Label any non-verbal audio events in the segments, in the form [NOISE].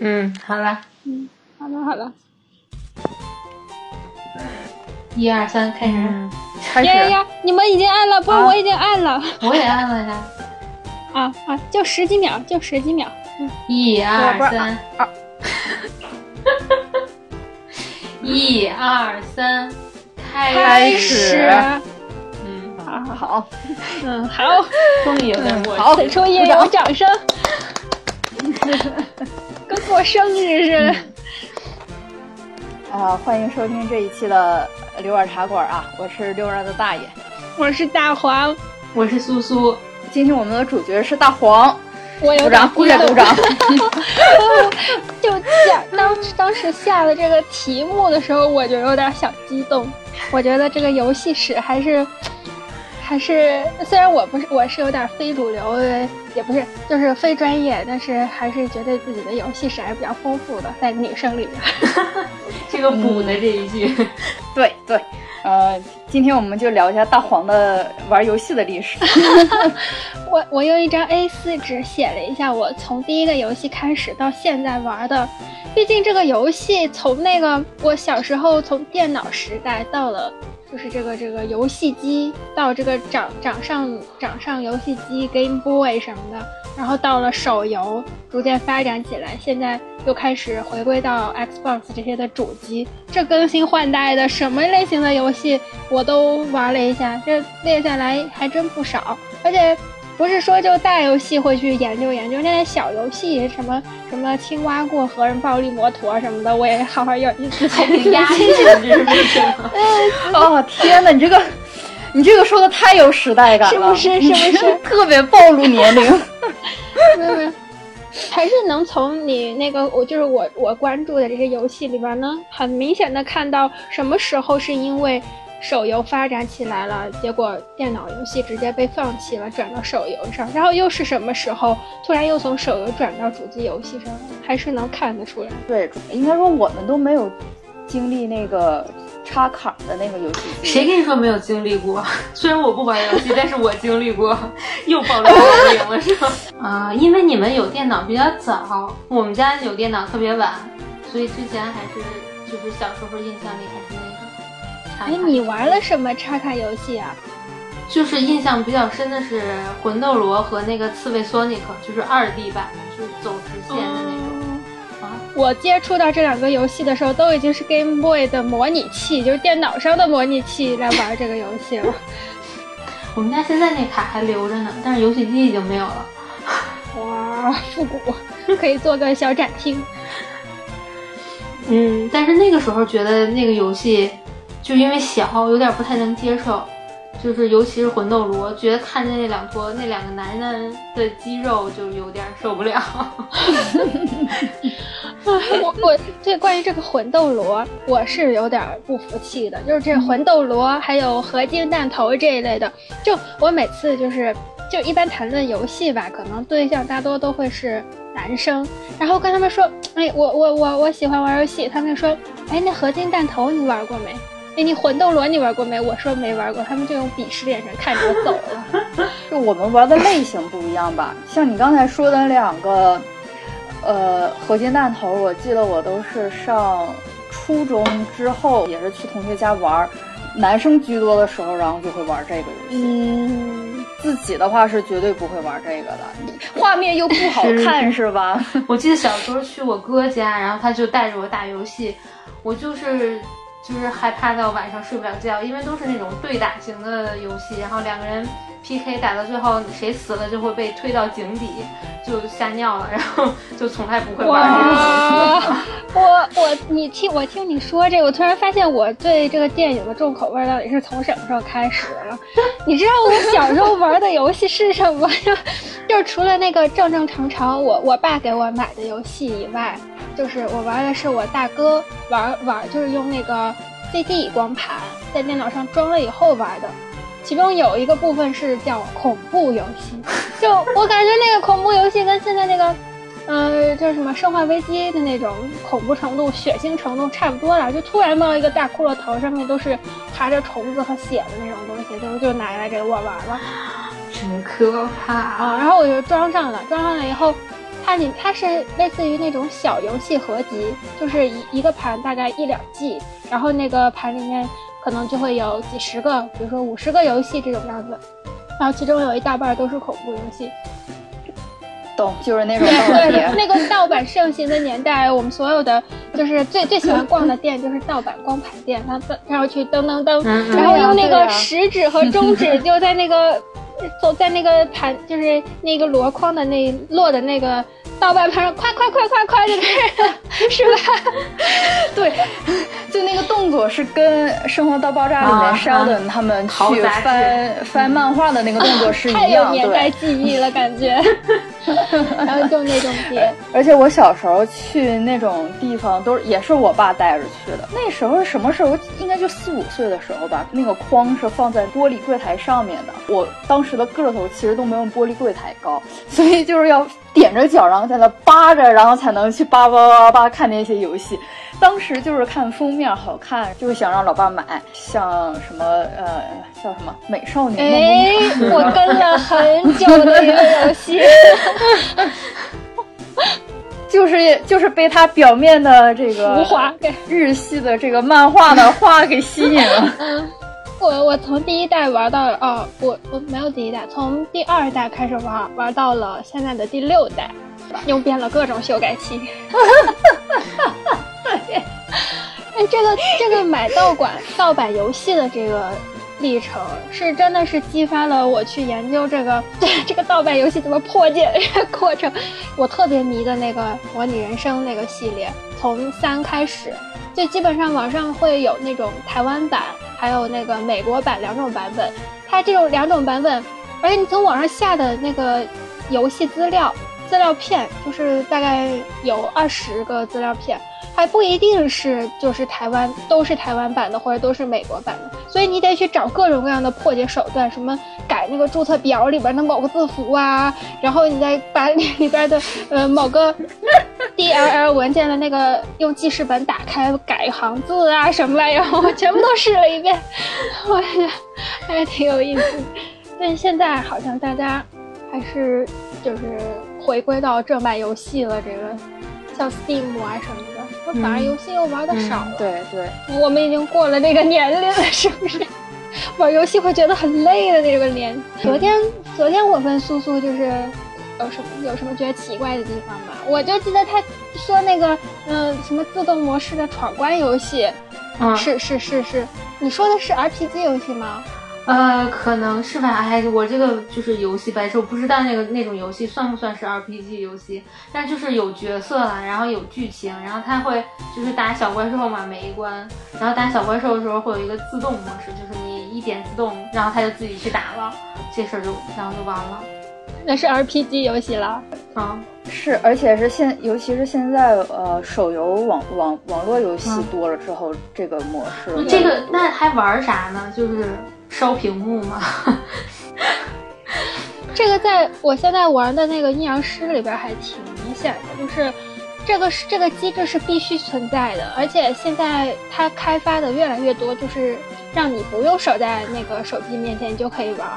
嗯，好了，嗯，好了好了，一二三，开始。开始呀呀呀！你们已经按了，不是、啊我已经按了 [LAUGHS] 我也按了呀。啊啊！就十几秒，就十几秒。一二三啊，[LAUGHS] 一二三，开开始。嗯，好，好，嗯，好，[LAUGHS] 终于有点默契。好此处应有掌声，跟过生日似的。啊，欢迎收听这一期的刘耳茶馆啊，我是六儿的大爷。我是大黄，我是苏苏，今天我们的主角是大黄，我有鼓掌，鼓掌，鼓掌。[LAUGHS] 就下当当时下了这个题目的时候，我就有点小激动。我觉得这个游戏史还是还是，虽然我不是我是有点非主流的，也不是就是非专业，但是还是觉得自己的游戏史还是比较丰富的，在女生里面。[LAUGHS] 这个补的这一句，对对，呃，今天我们就聊一下大黄的玩游戏的历史。[LAUGHS] 我我用一张 A 4纸写了一下我从第一个游戏开始到现在玩的，毕竟这个游戏从那个我小时候从电脑时代到了就是这个这个游戏机，到这个掌掌上掌上游戏机 Game Boy 什么的，然后到了手游，逐渐发展起来，现在又开始回归到 Xbox 这些的主机，这更新换代的什么类型的游戏我都玩了一下，这列下来还真不少，而且。不是说就大游戏会去研究研究，那些小游戏什么什么青蛙过河、人暴力摩托什么的，我也好好有意思。挺 [LAUGHS] 压抑的，[LAUGHS] 这是为什么？哦天哪，你这个，你这个说的太有时代感了，是不是是不是 [LAUGHS] 特别暴露年龄。没有没有，还是能从你那个我就是我我关注的这些游戏里边呢，很明显的看到什么时候是因为手游发展起来了，结果电脑游戏直接被放弃了，转到手游上，然后又是什么时候突然又从手游转到主机游戏上，还是能看得出来。对，应该说我们都没有经历那个插卡的那个游戏。谁跟你说没有经历过？[LAUGHS] 虽然我不玩游戏，但是我经历过。又暴露年龄了是吧？啊、[LAUGHS] 因为你们有电脑比较早，我们家有电脑特别晚，所以之前还是就是小时候印象里还是。哎，你玩了什么插卡游戏啊？就是印象比较深的是魂斗罗和那个刺猬索尼克，就是二 D 版的，就是走直线的那种。啊，我接触到这两个游戏的时候，都已经是 Game Boy 的模拟器，就是电脑上的模拟器来玩这个游戏了。[LAUGHS] 我们家现在那卡还留着呢，但是游戏机已经没有了。哇，复古，可以做个小展厅。[LAUGHS] 嗯，但是那个时候觉得那个游戏，就因为小，有点不太能接受，就是尤其是魂斗罗，觉得看见那两坨那两个男人的肌肉就有点受不了。[LAUGHS] 我我对关于这个魂斗罗，我是有点不服气的，就是这魂斗罗还有合金弹头这一类的，就我每次就是就一般谈论游戏吧，可能对象大多都会是男生，然后跟他们说，哎，我我我我喜欢玩游戏，他们说，哎，那合金弹头你玩过没？哎，你魂斗罗你玩过没？我说没玩过，他们就用鄙视的眼神看着我走了。[LAUGHS] 就我们玩的类型不一样吧，像你刚才说的两个，呃，合金弹头，我记得我都是上初中之后，也是去同学家玩，男生居多的时候，然后就会玩这个游戏。嗯，自己的话是绝对不会玩这个的，画面又不好看，是吧？[LAUGHS] 我记得小时候去我哥家，然后他就带着我打游戏，我就是就是害怕到晚上睡不了觉，因为都是那种对打型的游戏，然后两个人 PK 打到最后谁死了就会被推到井底，就吓尿了，然后就从来不会玩这个游戏。我我你听我听你说这个，我突然发现我对这个电影的重口味到底是从什么时候开始了？你知道我小时候玩的游戏是什么呀？[LAUGHS] 就是除了那个正正常常我我爸给我买的游戏以外，就是我玩的是我大哥玩玩，就是用那个 CD 光盘在电脑上装了以后玩的。其中有一个部分是叫恐怖游戏，[LAUGHS] 就我感觉那个恐怖游戏跟现在那个呃，叫什么《生化危机》的那种恐怖程度、血腥程度差不多了，就突然冒一个大骷髅头，上面都是爬着虫子和血的那种东西，就就拿来给我玩了真可怕！啊！然后我就装上了，装上了以后，它里它是类似于那种小游戏合集，就是一一个盘大概一两 G，然后那个盘里面可能就会有几十个，比如说五十个游戏这种样子，然后其中有一大半都是恐怖游戏。懂，就是那种对，碟。那个盗版盛行的年代，我们所有的就是最 [LAUGHS] 最喜欢逛的店就是盗版光盘店，然后然后去噔噔噔，然后用那个食指和中指就在那个走在那个盘，就是那个箩筐的那落的那个盗版盘上，快快快快快就开始，是吧？[LAUGHS] 对，就那个动作是跟《生活大爆炸》里啊面 Sheldon 他们去翻翻漫画的那个动作是太有一样，年代。记忆了，感觉。[LAUGHS] 然后就那种 [LAUGHS] 碟，而且我小时候去那种地方，都是也是我爸带着去的。那时候是什么时候？应该就四五岁的时候吧。那个筐是放在玻璃柜台上面的。我当时的个头其实都没有玻璃柜台高，所以就是要踮着脚，然后在那扒着，然后才能去扒扒扒扒扒看那些游戏。当时就是看封面好看，就是想让老爸买，像什么呃叫什么美少女梦工厂哎，[LAUGHS] 我跟了很久的一个游戏。[LAUGHS] 就是就是被它表面的这个浮华给日系的这个漫画的画给吸引了。[LAUGHS] 我我从第一代玩到哦，我我没有第一代，从第二代开始玩，玩到了现在的第六代，用遍了各种修改器。[LAUGHS] 哎，这个这个买盗版盗版游戏的这个历程，是真的是激发了我去研究这个 [LAUGHS] 这个盗版游戏怎么破解的这个 [LAUGHS] 过程。我特别迷的那个模拟人生那个系列，从三开始，就基本上网上会有那种台湾版，还有那个美国版两种版本。它这种两种版本，而且你从网上下的那个游戏资料资料片，就是大概有二十个资料片，还不一定是就是台湾都是台湾版的，或者都是美国版的，所以你得去找各种各样的破解手段，什么改那个注册表里边的某个字符啊，然后你再把里边的呃某个 [LAUGHS] DLL 文件的那个用记事本打开改行字啊什么玩意儿，我全部都试了一遍，我觉得还挺有意思的。但是现在好像大家还是就是回归到正版游戏了，这个像 Steam 啊什么的，我反而游戏又玩的少了。对对，我们已经过了那个年龄了，是不是？玩游戏会觉得很累的那个年。[LAUGHS] 昨天，昨天我问苏苏，就是有什么有什么觉得奇怪的地方吗？我就记得他说那个，嗯、什么自动模式的闯关游戏，嗯，是是是是，你说的是 RPG 游戏吗？呃，可能是吧。哎，我这个就是游戏白痴，我不知道那个那种游戏算不算是 RPG 游戏，但就是有角色啦，然后有剧情，然后它会就是打小怪兽嘛，每一关，然后打小怪兽的时候会有一个自动模式，就是你一点自动，然后它就自己去打了，这事儿就然后就完了。那是 RPG 游戏了。啊，是，而且是现，尤其是现在，呃，手游网网网络游戏嗯多了之后，这个模式，这个那还玩啥呢？就是烧屏幕吗？[LAUGHS] 这个在我现在玩的那个阴阳师里边还挺明显的，就是这个是这个机制是必须存在的，而且现在它开发的越来越多，就是让你不用守在那个手机面前你就可以玩，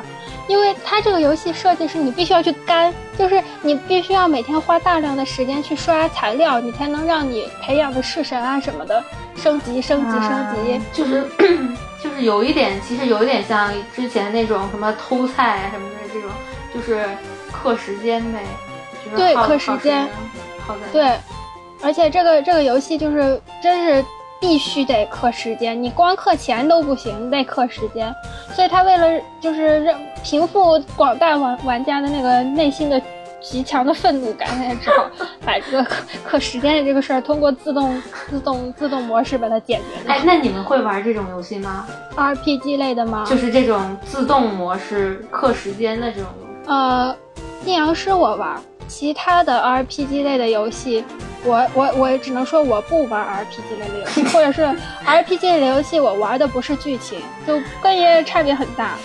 因为它这个游戏设计是你必须要去干，就是你必须要每天花大量的时间去刷材料，你才能让你培养的式神啊什么的升级升级升级。啊就是 [COUGHS] 就是有一点，其实有一点像之前那种什么偷菜啊什么的这种，就是克时间呗，就是对耗克时间，耗在对，而且这个这个游戏就是真是必须得氪时间，你光氪钱都不行，你得氪时间。所以他为了就是让平复广大玩玩家的那个内心的极强的愤怒感，他只好把这个氪氪时间的这个事儿通过自动自动自动模式把它解决掉。哎，那你们会玩这种游戏吗？RPG 类的吗？就是这种自动模式克时间的这种游戏。呃，阴阳师我玩，其他的 RPG 类的游戏，我我我只能说我不玩 RPG 类的游戏，或者是 [LAUGHS] RPG 类的游戏我玩的不是剧情，就跟爷爷差别很大。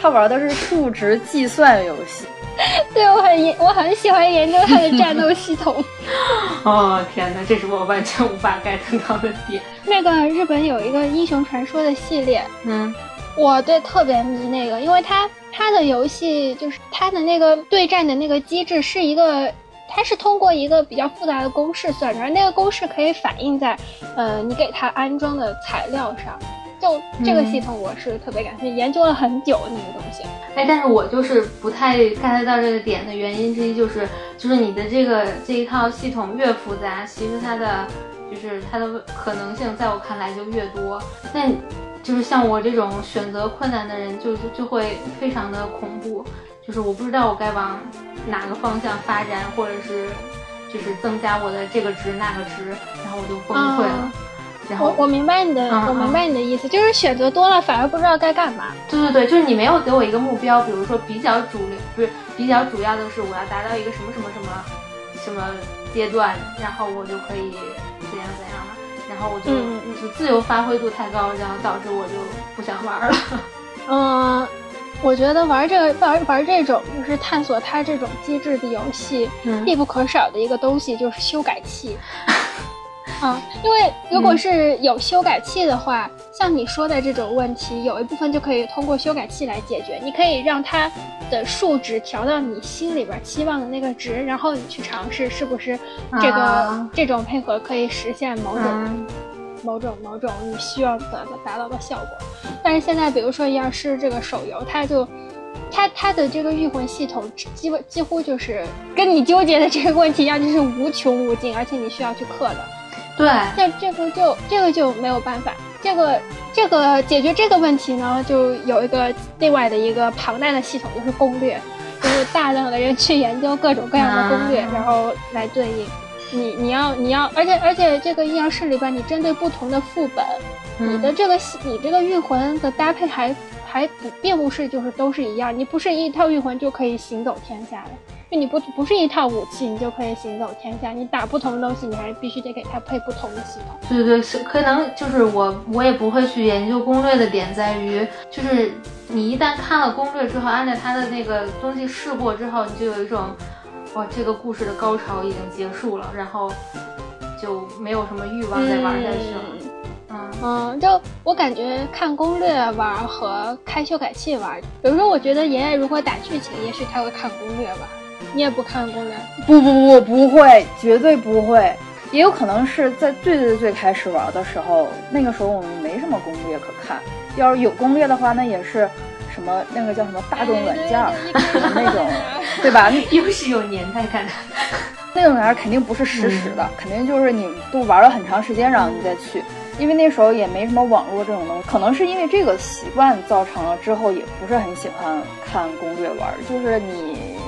他玩的是数值计算游戏。[LAUGHS] 对我很研我很喜欢研究它的战斗系统。[LAUGHS] 哦天哪，这是我完全无法 get 到的点。那个日本有一个英雄传说的系列，嗯我对特别迷那个，因为它它的游戏就是它的那个对战的那个机制是一个，它是通过一个比较复杂的公式算出来，那个公式可以反映在，呃，你给它安装的材料上。就这个系统，我是特别感兴趣，研究了很久那个东西。哎，但是我就是不太 get 到这个点的原因之一，就是就是你的这个这一套系统越复杂，其实它的就是它的可能性，在我看来就越多。那就是像我这种选择困难的人，就就就会非常的恐怖，就是我不知道我该往哪个方向发展，或者是就是增加我的这个值那个值，然后我就崩溃了。我我明白你的，我明白你的意思，就是选择多了反而不知道该干嘛。对对对，就是你没有给我一个目标，比如说比较主流，不是比较主要的是我要达到一个什么什么什么什么阶段，然后我就可以怎样怎样后我就就自由发挥度太高，然后导致我就不想玩了。嗯，我觉得玩这个玩玩这种就是探索它这种机制的游戏，必不可少的一个东西就是修改器。[LAUGHS] 啊，因为如果是有修改器的话，像你说的这种问题，有一部分就可以通过修改器来解决。你可以让它的数值调到你心里边期望的那个值，然后你去尝试是不是这个这种配合可以实现某种某种某种你需要的达到的效果。但是现在，比如说要是这个手游，它就它它的这个御魂系统，基本几乎就是跟你纠结的这个问题一样，就是无穷无尽，而且你需要去克的。对，那这个就这个就没有办法，这个这个解决这个问题呢，就有一个另外的一个庞大的系统，就是攻略，就是大量的人去研究各种各样的攻略，然后来对应。你你要你要，而且而且这个阴阳师里边，你针对不同的副本，你的这个你这个御魂的搭配还还不并不是就是都是一样，你不是一套御魂就可以行走天下的。就你不不是一套武器，你就可以行走天下。你打不同的东西，你还是必须得给它配不同的系统。对对对，是可能就是我我也不会去研究攻略的点在于，就是你一旦看了攻略之后，按照它的那个东西试过之后，你就有一种，哇，这个故事的高潮已经结束了，然后就没有什么欲望再玩下去了。嗯嗯，就我感觉看攻略玩和开修改器玩，比如说我觉得爷爷如果打剧情，也许他会看攻略吧。你也不看攻略？不不不，不会，绝对不会。也有可能是在最最最开始玩的时候，那个时候我们没什么攻略可看。要是有攻略的话，那也是什么那个叫什么大众软件 [LAUGHS] 那种，对吧？[LAUGHS] 又是有年代感。那种玩意儿肯定不是实时的，肯定就是你都玩了很长时间，然后你再去。因为那时候也没什么网络这种东西，可能是因为这个习惯造成了之后也不是很喜欢看攻略玩，就是你。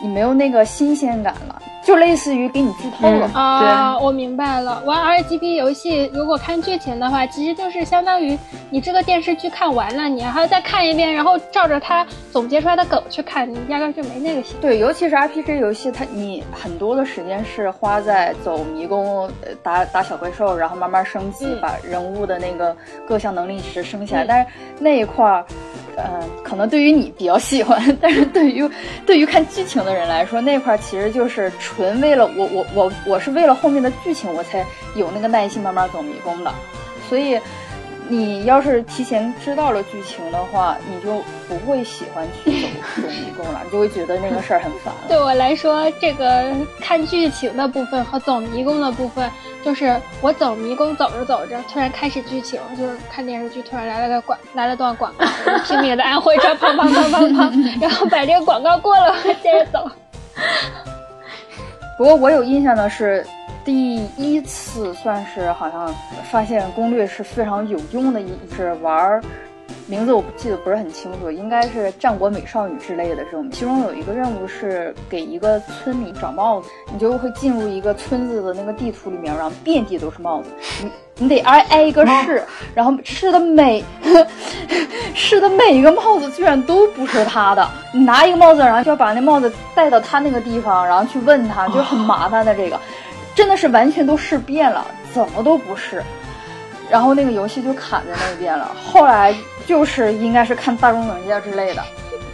你没有那个新鲜感了，就类似于给你剧透了啊！我明白了，玩 RGB 游戏如果看剧情的话，其实就是相当于你这个电视剧看完了，你还要再看一遍，然后照着它总结出来的梗去看，你压根就没那个心。对，尤其是 RPG 游戏，它你很多的时间是花在走迷宫、打打小怪兽，然后慢慢升级，把人物的那个各项能力值升起来。但是那一块儿。嗯，可能对于你比较喜欢，但是对于对于看剧情的人来说，那块其实就是纯为了我我我我是为了后面的剧情我才有那个耐心慢慢走迷宫的，所以。你要是提前知道了剧情的话，你就不会喜欢去走 [LAUGHS] 走迷宫了，你就会觉得那个事儿很烦。对我来说，这个看剧情的部分和走迷宫的部分，就是我走迷宫走着走着，突然开始剧情，就是看电视剧，突然来了个广来了段广告，拼命的按回车，砰砰砰砰砰，然后把这个广告过了，接着走。不过我有印象的是。第一次算是好像发现攻略是非常有用的，一是玩，名字我不记得不是很清楚，应该是战国美少女之类的这种。其中有一个任务是给一个村民找帽子，你就会进入一个村子的那个地图里面，然后遍地都是帽子，你你得挨挨一个试，然后试的每 [LAUGHS] 试的每一个帽子居然都不是他的，你拿一个帽子，然后就要把那帽子带到他那个地方，然后去问他，就很麻烦的这个。真的是完全都试遍了，怎么都不是，然后那个游戏就卡在那边了。后来就是应该是看大众软件之类的，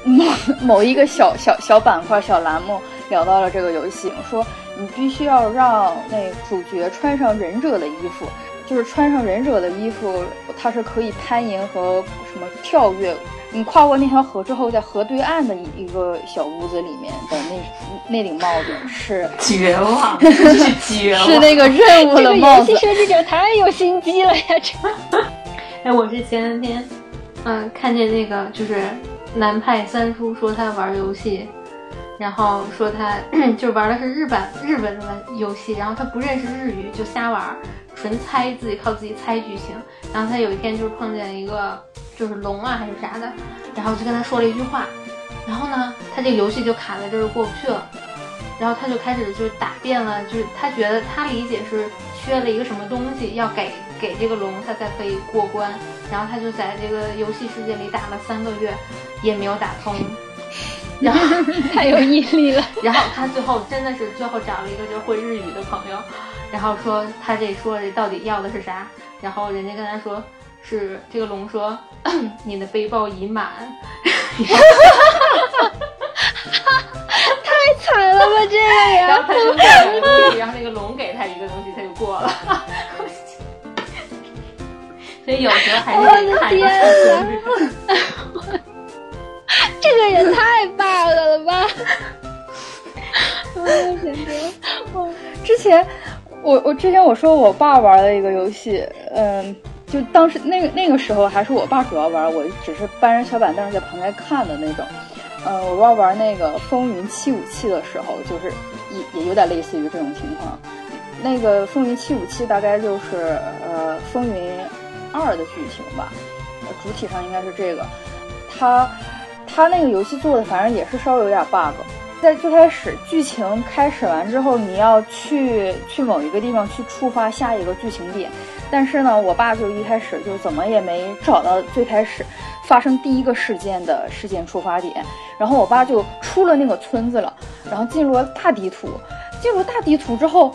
某某一个小小小板块、小栏目聊到了这个游戏，说你必须要让那主角穿上忍者的衣服，就是穿上忍者的衣服，它是可以攀岩和什么跳跃。你跨过那条河之后，在河对岸的一一个小屋子里面的那那顶帽子是绝望，[LAUGHS] 是绝望，是那个任务的帽子。这个游戏设计者太有心机了呀！这，[LAUGHS] 哎，我是前两天，嗯，看见那个就是南派三叔说他玩游戏，然后说他就玩的是日本日本的游戏，然后他不认识日语就瞎玩，纯猜自己靠自己猜剧情。然后他有一天就是碰见一个。就是龙啊还是啥的，然后就跟他说了一句话，然后呢，他这个游戏就卡在这儿过不去了，然后他就开始就是打遍了，就是他觉得他理解是缺了一个什么东西要给给这个龙，他才可以过关，然后他就在这个游戏世界里打了三个月，也没有打通，[LAUGHS] 然后 [LAUGHS] 太有毅力了，[LAUGHS] 然后他最后真的是最后找了一个就是会日语的朋友，然后说他这说这到底要的是啥，然后人家跟他说。是这个龙说：“ [CLEARS THROAT] 你的背包已满。[LAUGHS] ”太惨了吧，这个呀！然后他就给了个东西，然后那个龙给他一个东西，他就过了。[LAUGHS] 所以有时候还是得看一下。这个也太 bug 了吧！[LAUGHS] 之前我我之前我说我爸玩了一个游戏，嗯。就当时那个那个时候还是我爸主要玩，我只是搬着小板凳在旁边看的那种。嗯，我爸玩那个风云七五七的时候，就是也也有点类似于这种情况。那个风云七五七大概就是呃风云二的剧情吧，主体上应该是这个。他他那个游戏做的反正也是稍微有点 bug，在最开始剧情开始完之后，你要去去某一个地方去触发下一个剧情点。但是呢，我爸就一开始就怎么也没找到最开始发生第一个事件的事件出发点，然后我爸就出了那个村子了，然后进入了大地图，进入大地图之后，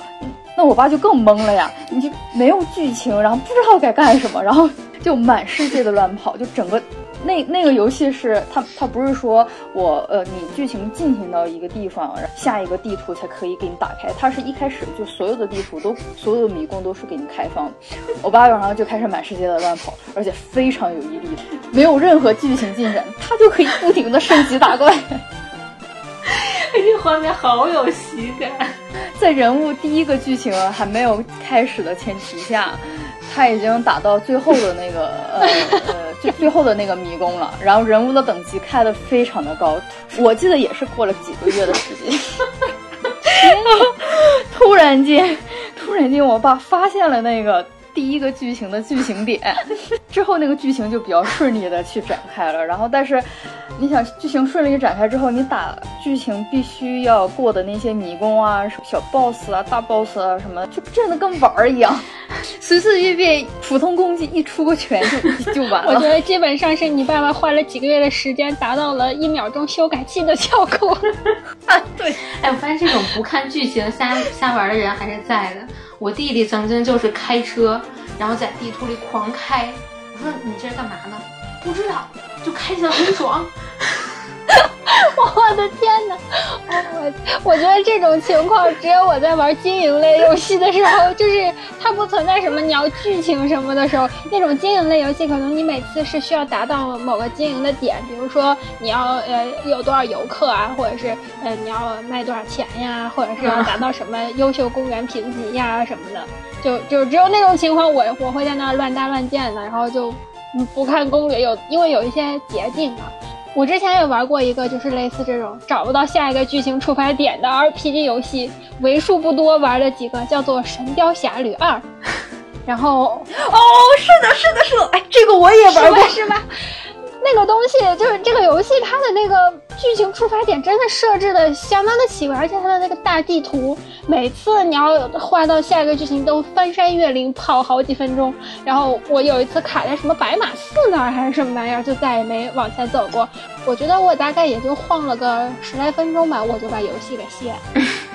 那我爸就更懵了呀，你就没有剧情，然后不知道该干什么，然后就满世界的乱跑，就整个。那那个游戏是它，它不是说我呃，你剧情进行到一个地方，下一个地图才可以给你打开。它是一开始就所有的地图都，所有的迷宫都是给你开放的。[LAUGHS] 我爸晚上就开始满世界的乱跑，而且非常有毅力，没有任何剧情进展，他就可以不停的升级打怪。这画面好有喜感，在人物第一个剧情还没有开始的前提下。他已经打到最后的那个呃 [LAUGHS] 呃最最后的那个迷宫了，然后人物的等级开的非常的高，我记得也是过了几个月的时间。[LAUGHS] 突然间，突然间，我爸发现了那个第一个剧情的剧情点，[LAUGHS] 之后那个剧情就比较顺利的去展开了。然后，但是你想剧情顺利展开之后，你打剧情必须要过的那些迷宫啊、小 boss 啊、大 boss 啊什么，就真的跟玩儿一样。[LAUGHS] 随随便便普通攻击一出个拳就就完了。我觉得基本上是你爸爸花了几个月的时间，达到了一秒钟修改器的效果。[LAUGHS] 啊，对。哎，我发现这种不看剧情瞎瞎玩的人还是在的。我弟弟曾经就是开车，然后在地图里狂开。我说你这是干嘛呢？不知道，就开起来很爽。[LAUGHS] 我的天哪！我我觉得这种情况只有我在玩经营类游戏的时候，就是它不存在什么你要剧情什么的时候，那种经营类游戏可能你每次是需要达到某个经营的点，比如说你要呃有多少游客啊，或者是呃你要卖多少钱呀，或者是要达到什么优秀公园评级呀什么的，[LAUGHS] 就就只有那种情况我我会在那乱搭乱建的，然后就不看攻略，有因为有一些捷径嘛。我之前也玩过一个，就是类似这种找不到下一个剧情触发点的 RPG 游戏，为数不多玩的几个叫做《神雕侠侣二》，[LAUGHS] 然后哦，是的，是的，是的，哎，这个我也玩过，是吧？那个东西就是这个游戏，它的那个剧情出发点真的设置的相当的奇怪，而且它的那个大地图，每次你要画到下一个剧情都翻山越岭跑好几分钟。然后我有一次卡在什么白马寺那儿还是什么玩意儿，就再也没往前走过。我觉得我大概也就晃了个十来分钟吧，我就把游戏给卸了。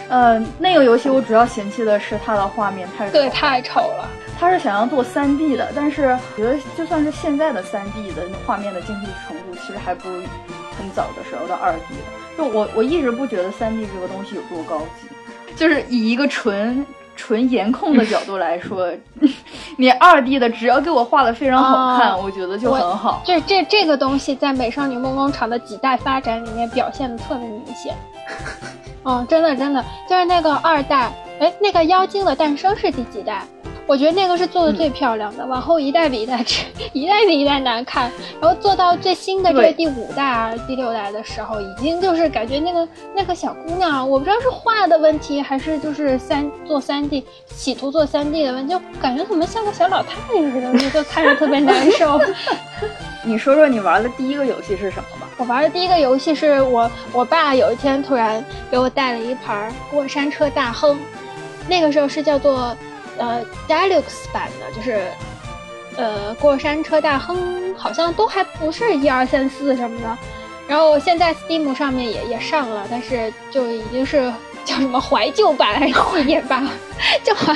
嗯，那个游戏我主要嫌弃的是它的画面太对太丑了。他是想要做三 D 的，但是我觉得就算是现在的三 D 的画面的精细程度，其实还不如很早的时候的二 D 的。就我我一直不觉得三 D 这个东西有多高级，就是以一个纯纯颜控的角度来说，[LAUGHS] 你二 D 的只要给我画的非常好看，哦我觉得就很好。这这这个东西在《美少女梦工厂》的几代发展里面表现的特别明显。哦，真的真的，就是那个二代，哎，那个妖精的诞生是第几代？我觉得那个是做的最漂亮的，往后一代比一代 [LAUGHS] 差，一代比一代难看，然后做到最新的这个第五代啊、第六代的时候，已经就是感觉那个那个小姑娘，我不知道是画的问题，还是就是三做三 D 企图做三 D 的问题，就感觉怎么像个小老太太似的，就看着特别难受。[LAUGHS] 你说说你玩的第一个游戏是什么吧？我玩的第一个游戏是我我爸有一天突然给我带了一盘《过山车大亨》，那个时候是叫做呃 Deluxe 版的，就是呃过山车大亨好像都还不是一二三四什么的，然后现在 Steam 上面也也上了，但是就已经是叫什么怀旧版还是纪念版，[LAUGHS] 就好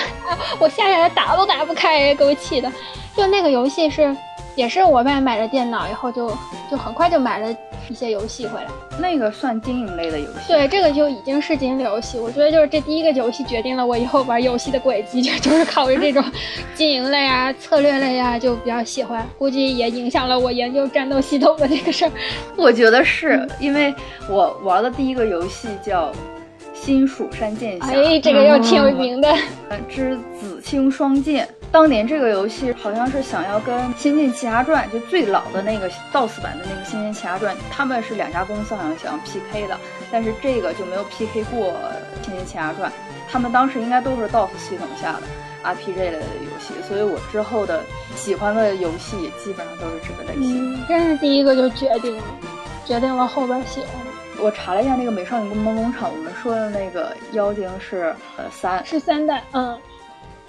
我下下来打都打不开，给我气的。就那个游戏是也是我爸买了电脑以后就就很快就买了一些游戏回来。那个算经营类的游戏。对，这个就已经是经营游戏。我觉得就是这第一个游戏决定了我以后玩游戏的轨迹，就就是靠着这种 [LAUGHS] 经营类啊、策略类啊，就比较喜欢。估计也影响了我研究战斗系统的这个事儿。我觉得是因为我玩的第一个游戏叫《新蜀山剑侠哎，这个又挺有名的。之紫青双剑》。当年这个游戏好像是想要跟《仙剑奇侠传》就最老的那个 DOS 版的那个《仙剑奇侠传》，他们是两家公司好像想要 PK 的，但是这个就没有 PK 过《仙剑奇侠传》。他们当时应该都是 DOS 系统下的 RPG 类的游戏，所以我之后的喜欢的游戏也基本上都是这个类型。嗯，真是第一个就决定了，决定了后边喜欢。我查了一下那个《美少女梦工厂》，我们说的那个妖精是呃三，是三代，嗯。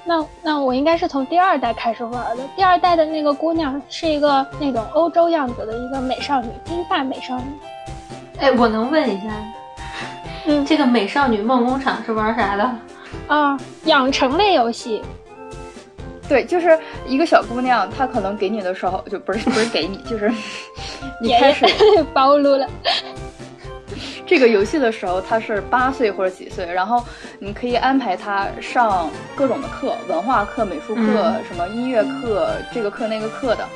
那那我应该是从第二代开始玩的。第二代的那个姑娘是一个那种欧洲样子的一个美少女，金发美少女。哎，我能问一下，[LAUGHS] 嗯这个《美少女梦工厂》是玩啥的？啊，养成类游戏。对，就是一个小姑娘，她可能给你的时候就不是不是给你，就是 [LAUGHS] 你开始爷 [LAUGHS] 暴露了。这个游戏的时候，他是八岁或者几岁，然后你可以安排他上各种的课，文化课、美术课、什么音乐课，这个课那个课的。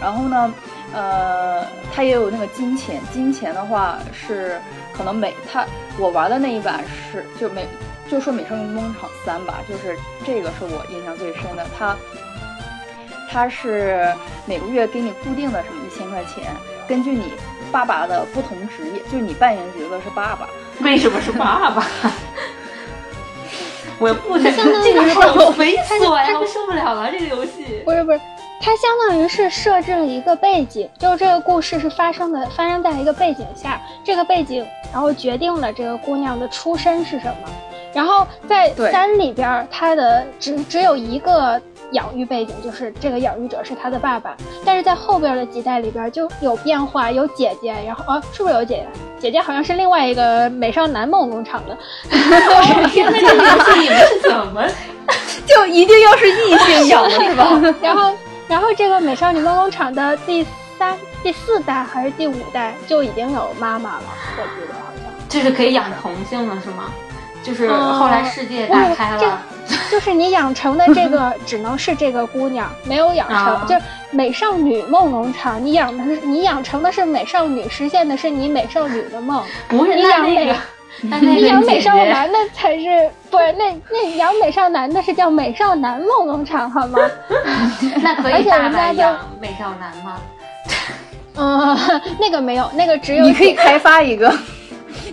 然后呢，呃，他也有那个金钱，金钱的话是可能每他我玩的那一版是就美就说《美少女工厂三》吧，就是这个是我印象最深的，他他是每个月给你固定的什么一千块钱，根据你爸爸的不同职业，就是你扮演角色是爸爸，为什么是爸爸？[LAUGHS] 我不是相当于这个好猥琐呀，我受不了了这个游戏。不是不是，它相当于是设置了一个背景，就是这个故事是发生的发生在一个背景下，这个背景然后决定了这个姑娘的出身是什么。然后在对三里边儿，它的只只有一个养育背景，就是这个养育者是他的爸爸。但是在后边的几代里边就有变化，有姐姐，然后哦，是不是有姐姐？姐姐好像是另外一个美少男梦工厂的，[LAUGHS] 天呐，这游戏你们是怎么？就一定要是异性养的是吧？然后，然后这个美少女梦工厂的第三、第四代还是第五代就已经有妈妈了，我记得好像。这是可以养同性了是吗？就是嗯后来世界打开了，[LAUGHS] 就是你养成的这个只能是这个姑娘，没有养成，啊就是美少女梦农场，你养的是你养成的是美少女，实现的是你美少女的梦。不是你养美那那个，那那你养美少男的才是不是？那那养美少男的是叫美少男梦农场好吗？[LAUGHS] 那可而且以爸爸人家就养美少男吗？[LAUGHS] 嗯，那个没有，那个只有你可以开发一个，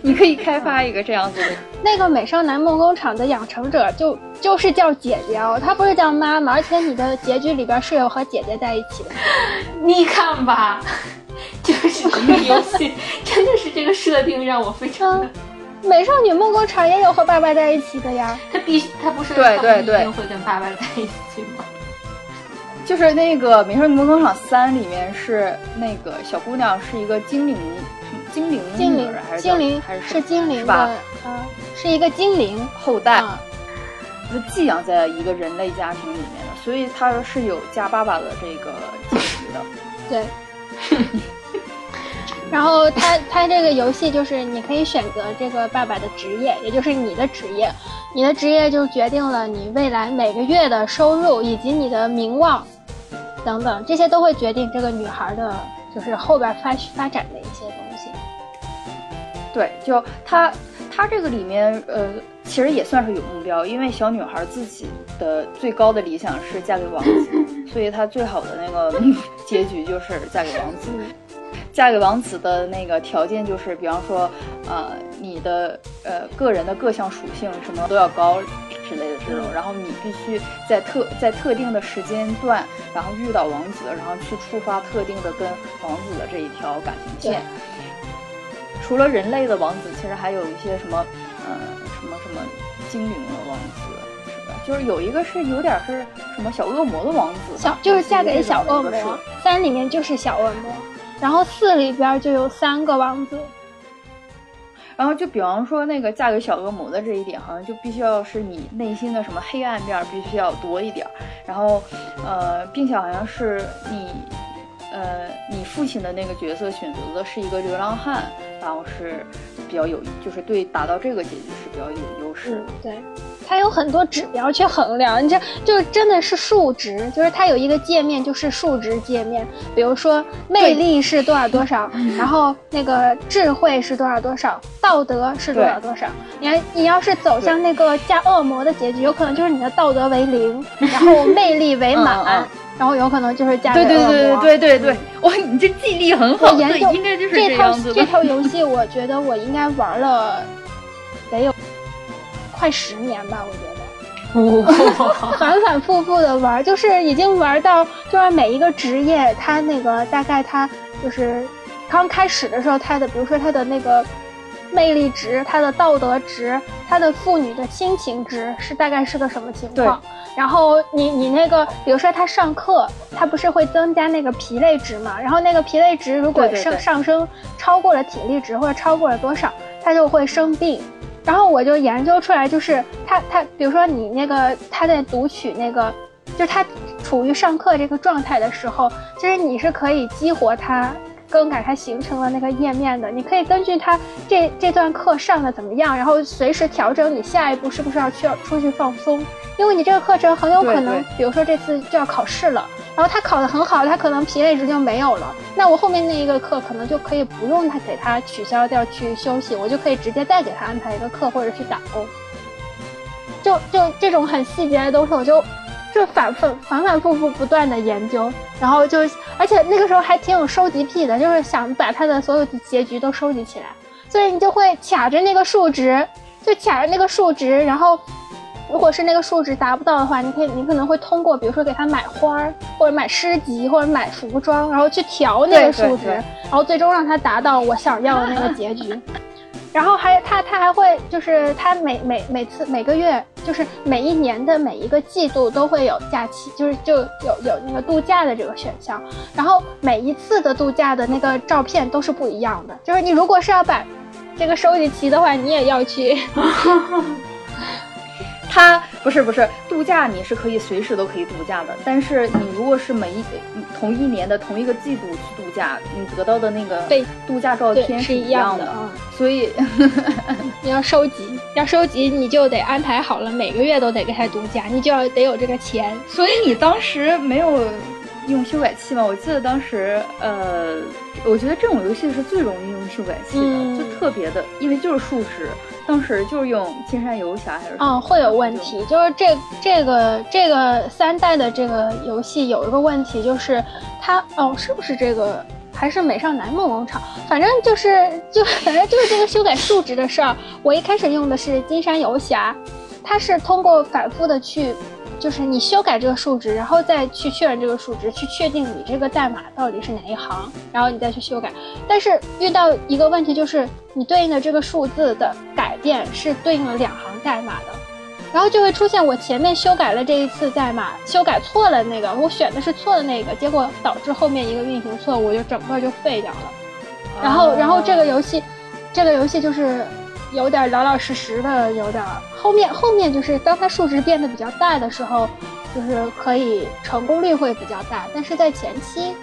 [LAUGHS] 你可以开发一个这样子的。那个美少男梦工厂的养成者就就是叫姐姐哦，她不是叫妈妈，而且你的结局里边是有和姐姐在一起的。[LAUGHS] 你看吧，[LAUGHS] 就是这个游戏，真的是这个设定让我非常的。美少女梦工厂也有和爸爸在一起的呀。他必须，他不是对对对一定会跟爸爸在一起吗？就是那个《美少女梦工厂三》里面是那个小姑娘是一个精灵，精灵精灵还，是精灵还是是精灵是吧嗯，呃，是一个精灵后代，啊。就寄养在一个人类家庭里面的，所以他是有加爸爸的这个结局的。对，然后它 [LAUGHS] 它这个游戏就是你可以选择这个爸爸的职业，也就是你的职业，你的职业就决定了你未来每个月的收入以及你的名望等等，这些都会决定这个女孩的，就是后边发发展的一些东西。对，就他他这个里面，呃，其实也算是有目标，因为小女孩自己的最高的理想是嫁给王子，[LAUGHS] 所以她最好的那个 [LAUGHS] 结局就是嫁给王子。嫁给王子的那个条件就是，比方说，呃，你的呃个人的各项属性什么都要高之类的这种，然后你必须在特在特定的时间段，然后遇到王子，然后去触发特定的跟王子的这一条感情线。除了人类的王子，其实还有一些什么，嗯，什么什么精灵的王子，是吧？就是有一个是有点是什么小恶魔的王子，小就是嫁给小恶魔。三里面就是小恶魔，然后四里边就有三个王子。然后就比方说那个嫁给小恶魔的这一点，好像就必须要是你内心的什么黑暗面必须要多一点，然后，呃，并且好像是你。呃，你父亲的那个角色选择的是一个流浪汉，然后是比较有，就是对达到这个结局是比较有优势。对，它有很多指标去衡量，你这就是真的是数值，就是它有一个界面就是数值界面，比如说魅力是多少多少，然后那个智慧是多少多少，道德是多少多少。你你要是走向那个加恶魔的结局，有可能就是你的道德为零，然后魅力为满。然后有可能就是加对对对对对对对哇，你这记忆力很好，对，应该就是这样子这套游戏我觉得我应该玩了得有快十年吧，我觉得，[LAUGHS] 反反复复的玩，就是已经玩到就是每一个职业，它那个大概它就是刚开始的时候，它的比如说它的那个魅力值、他的道德值、他的妇女的亲情值是大概是个什么情况？然后你你那个，比如说他上课，他不是会增加那个疲累值嘛？然后那个疲累值如果上上升超过了体力值或者超过了多少，他就会生病。然后我就研究出来，就是他他，比如说你那个他在读取那个，就他处于上课这个状态的时候，其实你是可以激活他。更改它形成了那个页面的，你可以根据它这这段课上的怎么样，然后随时调整你下一步是不是要去出去放松，因为你这个课程很有可能，比如说这次就要考试了，然后他考得很好，他可能疲累值就没有了，那我后面那一个课可能就可以不用他给他取消掉去休息，我就可以直接再给他安排一个课或者去打工，就就这种很细节的东西，我就。就反复反反复复不断的研究，然后就而且那个时候还挺有收集癖的，就是想把它的所有的结局都收集起来，所以你就会卡着那个数值，就卡着那个数值，然后如果是那个数值达不到的话，你可以你可能会通过比如说给他买花儿或者买诗集或者买服装，然后去调那个数值，然后最终让他达到我想要的那个结局。然后还他他还会就是他每每每次每个月就是每一年的每一个季度都会有假期，就是就有有那个度假的这个选项。然后每一次的度假的那个照片都是不一样的。就是你如果是要把这个收集齐的话，你也要去。[LAUGHS] 他不是不是度假，你是可以随时都可以度假的。但是你如果是每一同一年的同一个季度去度假，你得到的那个度假照片是一样的啊。所以你要收集，要收集，你就得安排好了，每个月都得给他度假，你就要得有这个钱。所以你当时没有用修改器吗？我记得当时，呃，我觉得这种游戏是最容易用修改器的，就特别的，因为就是数值。当时就是用金山游侠还是？嗯，会有问题。就是这这个这个三代的这个游戏有一个问题，就是它哦，是不是这个还是美少男梦工厂？反正就是就反正就是这个修改数值的事儿。我一开始用的是金山游侠，它是通过反复的去。就是你修改这个数值，然后再去确认这个数值，去确定你这个代码到底是哪一行，然后你再去修改。但是遇到一个问题，就是你对应的这个数字的改变是对应了两行代码的，然后就会出现我前面修改了这一次代码，修改错了那个，我选的是错的那个，结果导致后面一个运行错误，就整个就废掉了。然后，然后这个游戏，这个游戏就是。有点老老实实的，有点后面后面就是当它数值变得比较大的时候，就是可以成功率会比较大，但是在前期，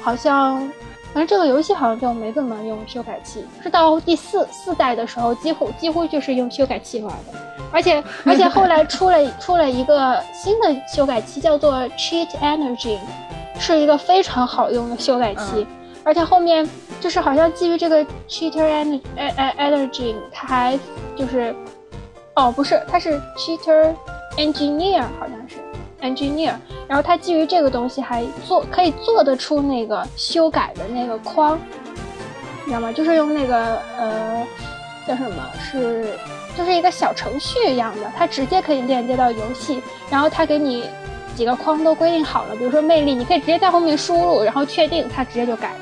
好像反正这个游戏好像就没怎么用修改器，是到第四四代的时候，几乎几乎就是用修改器玩的。而且而且后来出了出了一个新的修改器，叫做 Cheat Energy，是一个非常好用的修改器。而且后面就是好像基于这个 Cheater Energy，它还就是哦不是，它是 Cheater Engineer，好像是。engineer，然后它基于这个东西还做可以做得出那个修改的那个框，你知道吗？就是用那个呃叫什么是就是一个小程序一样的，它直接可以链接到游戏，然后它给你几个框都规定好了，比如说魅力，你可以直接在后面输入，然后确定，它直接就改，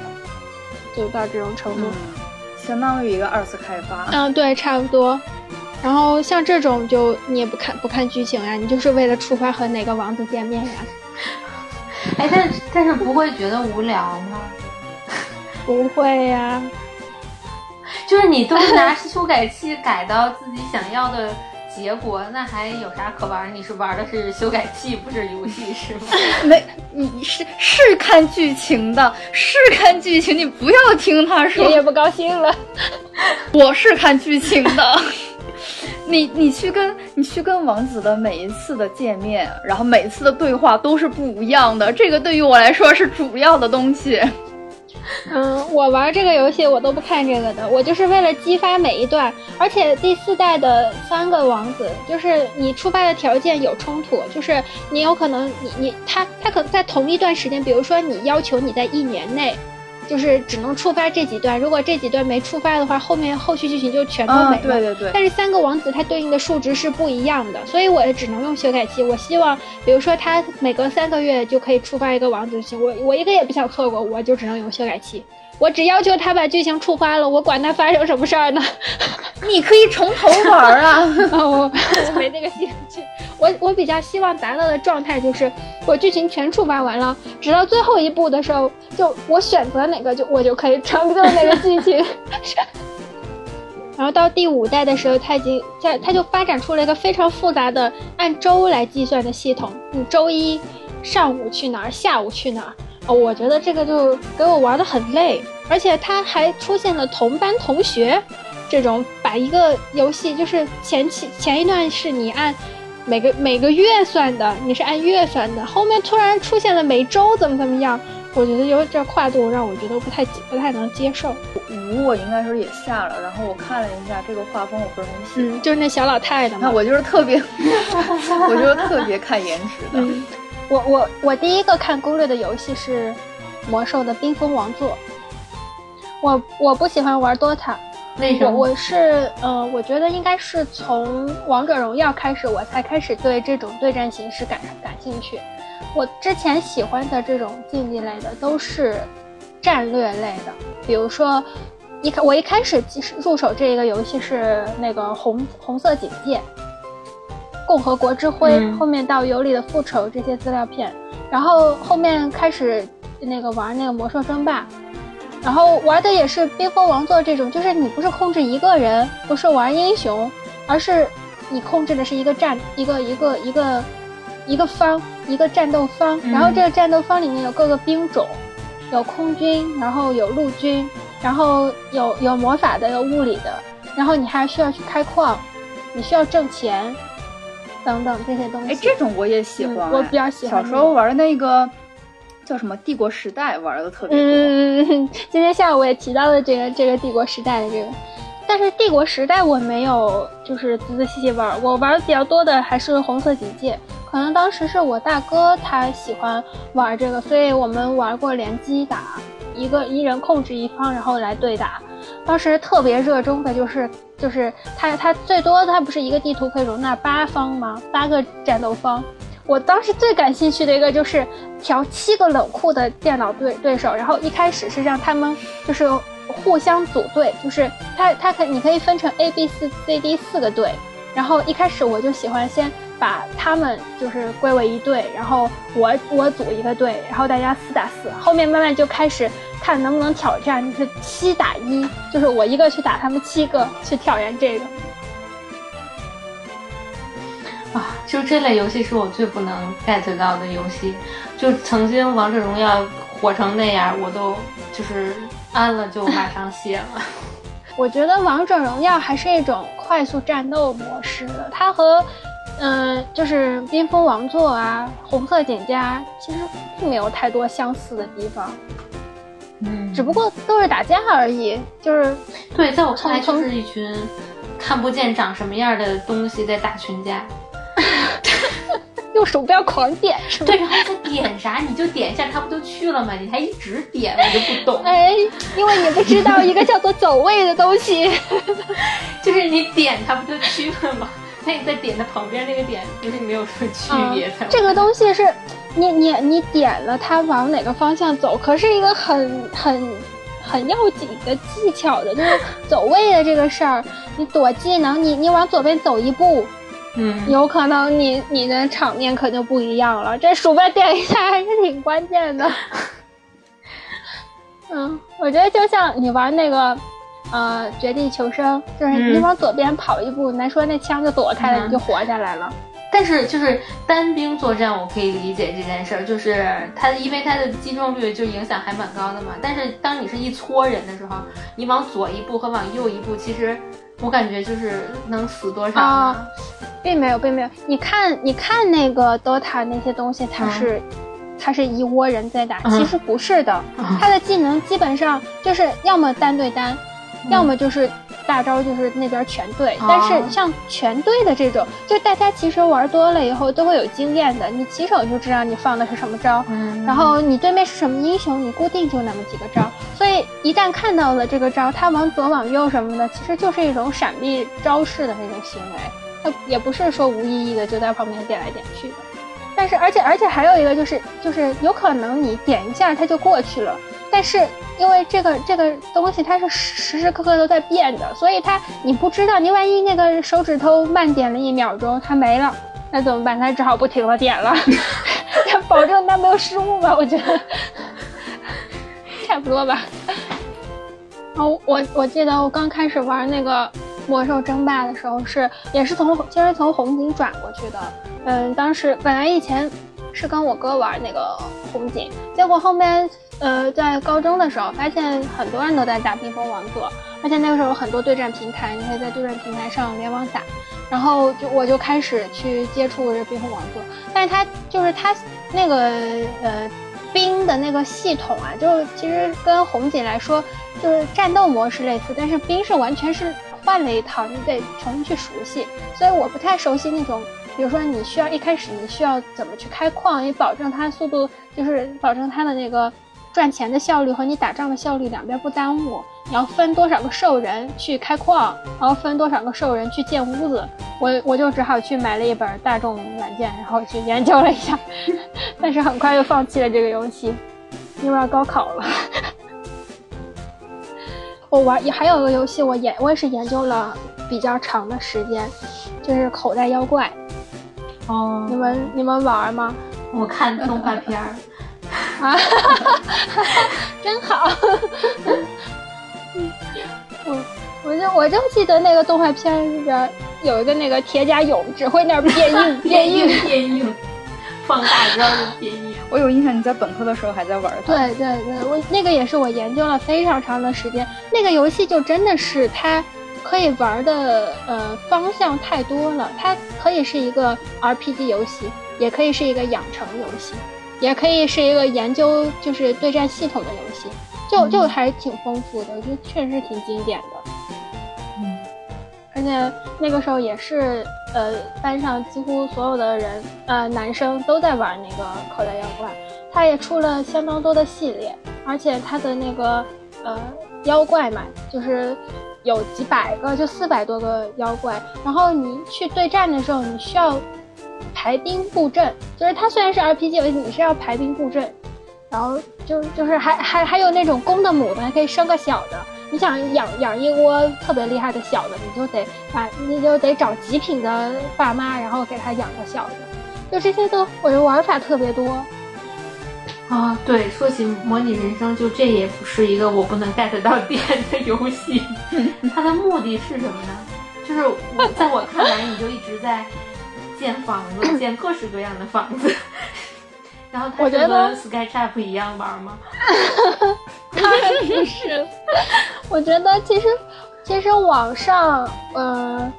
就到这种程度，相当于一个二次开发。嗯，对，差不多。然后像这种就你也不看不看剧情呀，你就是为了触发和哪个王子见面呀？哎，但但是不会觉得无聊吗？不会呀，就是你都拿修改器改到自己想要的结果，那还有啥可玩？你是玩的是修改器，不是游戏是吗？[LAUGHS] 没，你是是看剧情的，是看剧情，你不要听他说。爷爷不高兴了，[LAUGHS] 我是看剧情的。[LAUGHS] 你你去跟你去跟王子的每一次的见面，然后每次的对话都是不一样的。这个对于我来说是主要的东西。嗯，我玩这个游戏我都不看这个的，我就是为了激发每一段。而且第四代的三个王子，就是你触发的条件有冲突，就是你有可能你你他他可能在同一段时间，比如说你要求你在一年内。就是只能触发这几段，如果这几段没触发的话，后面后续剧情就全都没了。对对对。但是三个王子它对应的数值是不一样的，所以我也只能用修改器。我希望，比如说他每隔三个月就可以触发一个王子我我一个也不想错过，我就只能用修改器。我只要求他把剧情触发了，我管他发生什么事儿呢？[LAUGHS] [LAUGHS] 你可以从头玩啊！我我没那个兴趣。我我比较希望达到的状态就是，我剧情全触发完了，直到最后一步的时候，就我选择哪个，就我就可以成就哪个剧情。[LAUGHS] 然后到第五代的时候，它已经在，它就发展出了一个非常复杂的按周来计算的系统。你周一上午去哪儿，下午去哪儿？哦，我觉得这个就给我玩的很累，而且他还出现了同班同学，这种把一个游戏就是前期前一段是你按每个每个月算的，你是按月算的，后面突然出现了每周怎么怎么样，我觉得有这跨度让我觉得不太不太能接受。五我应该说也下了，然后我看了一下这个画风，我不是很喜欢，就是那小老太太嘛，我就是特别，[LAUGHS] 我就是特别看颜值的。我我我第一个看攻略的游戏是魔兽的冰封王座。我我不喜欢玩 DOTA，为什么？我是呃，我觉得应该是从王者荣耀开始，我才开始对这种对战形式感感兴趣。我之前喜欢的这种竞技类的都是战略类的，比如说一开我一开始入手这一个游戏是那个红红色警戒。共和国之辉，后面到尤里的复仇这些资料片，然后后面开始那个玩那个魔兽争霸，然后玩的也是冰封王座这种，就是你不是控制一个人，不是玩英雄，而是你控制的是一个战一个一个一个一个方一个战斗方，然后这个战斗方里面有各个兵种，有空军，然后有陆军，然后有有魔法的，有物理的，然后你还需要去开矿，你需要挣钱。等等这些东西，哎，这种我也喜欢，我比较喜欢。小时候玩的那个叫什么《帝国时代》，玩的特别多。嗯，今天下午我也提到了这个这个《帝国时代》的这个，但是《帝国时代》我没有就是仔仔细细玩，我玩的比较多的还是《红色警戒》，可能当时是我大哥他喜欢玩这个，所以我们玩过联机打，一个一人控制一方，然后来对打。当时特别热衷的就是，就是它它最多它不是一个地图可以容纳八方吗？八个战斗方。我当时最感兴趣的一个就是调七个冷酷的电脑对对手，然后一开始是让他们就是互相组队，就是它它可你可以分成 A、B、C、D 四个队，然后一开始我就喜欢先把他们就是归为一队，然后我我组一个队，然后大家四打四，后面慢慢就开始。看能不能挑战，就是七打一，就是我一个去打他们七个，去挑战这个。啊，就这类游戏是我最不能 get 到的游戏。就曾经王者荣耀火成那样，我都就是安了就马上卸了。[LAUGHS] 我觉得王者荣耀还是一种快速战斗模式的，它和嗯就是冰封王座啊、红色蒹葭其实并没有太多相似的地方。嗯，只不过都是打架而已，就是对，在我看来就是一群看不见长什么样的东西在打群架。[LAUGHS] 用鼠标狂点是吗？对，然后他点啥你就点一下，他不就去了吗？你还一直点，我就不懂。哎，因为你不知道一个叫做走位的东西，[LAUGHS] 就是你点它不就去了吗？那你再点它旁边那个点，不是没有什么区别的。这个东西是你你你点了它往哪个方向走，可是一个很很很要紧的技巧的，就是走位的这个事儿。你躲技能，你你往左边走一步。嗯，有可能你你的场面可就不一样了。这鼠标点一下还是挺关键的。[LAUGHS] 嗯，我觉得就像你玩那个，呃，绝地求生，就是你往左边跑一步，难说那枪就躲开了，你就活下来了。但是就是单兵作战，我可以理解这件事儿，就是它因为它的击中率就影响还蛮高的嘛。但是当你是一撮人的时候，你往左一步和往右一步，其实。我感觉就是能死多少啊，并没有，并没有。你看，你看那个 DOTA 那些东西，它是，它是一窝人在打，其实不是的。它的技能基本上就是要么单对单，要么就是。大招就是那边全对，但是像全对的这种，就大家其实玩多了以后都会有经验的，你起手就知道你放的是什么招，然后你对面是什么英雄，你固定就那么几个招，所以一旦看到了这个招，他往左往右什么的，其实就是一种闪避招式的那种行为，他也不是说无意义的就在旁边点来点去的。但是而且而且还有一个就是就是有可能你点一下它就过去了。但是因为这个这个东西它是时时刻刻都在变的，所以它你不知道，你万一那个手指头慢点了一秒钟，它没了，那怎么办？它只好不停的点了，[LAUGHS] 保证它没有失误吧？我觉得差不多吧。[LAUGHS] 哦，我我记得我刚开始玩那个魔兽争霸的时候是也是从其实从红警转过去的，嗯，当时本来以前是跟我哥玩那个红警，结果后面。呃，在高中的时候，发现很多人都在打冰封王座，而且那个时候有很多对战平台，你可以在对战平台上联网打。然后就我就开始去接触这冰封王座，但是它就是它那个呃冰的那个系统啊，就其实跟红警来说就是战斗模式类似，但是冰是完全是换了一套，你得重新去熟悉。所以我不太熟悉那种，比如说你需要一开始你需要怎么去开矿，以保证它速度，就是保证它的那个。赚钱的效率和你打仗的效率两边不耽误。你要分多少个兽人去开矿，然后分多少个兽人去建屋子。我我就只好去买了一本大众软件，然后去研究了一下，[LAUGHS] 但是很快又放弃了这个游戏，因为要高考了。我玩也还有个游戏，我研我也是研究了比较长的时间，就是口袋妖怪。哦，你们你们玩吗？我看动画片儿。啊，[LAUGHS] 真好！我我就我就记得那个动画片里边有一个那个铁甲勇，只会那 [LAUGHS] 变硬变硬变硬，放大招就变硬。我有印象，你在本科的时候还在玩它。对对对，我那个也是我研究了非常长的时间。那个游戏就真的是它可以玩的呃方向太多了，它可以是一个 RPG 游戏，也可以是一个养成游戏。也可以是一个研究就是对战系统的游戏，就就还挺丰富的，我觉得确实挺经典的。嗯，而且那个时候也是，呃，班上几乎所有的人，呃，男生都在玩那个口袋妖怪，它也出了相当多的系列，而且它的那个呃妖怪嘛，就是有几百个，就四百多个妖怪，然后你去对战的时候，你需要。排兵布阵，就是它虽然是 RPG 游戏，你是要排兵布阵，然后就就是还还还有那种公的母的，还可以生个小的。你想养养一窝特别厉害的小的，你就得把你就得找极品的爸妈，然后给他养个小的。就这些都，我觉得玩法特别多。啊，对，说起模拟人生，就这也不是一个我不能 get 到点的游戏。它的目的是什么呢？就是我在我看来，你就一直在。建房子，[CLEARS THROAT] 建各式各样的房子。[LAUGHS] 然后它我觉得和 SketchUp 一样玩吗？[LAUGHS] 当然不是。我觉得其实其实网上，呃，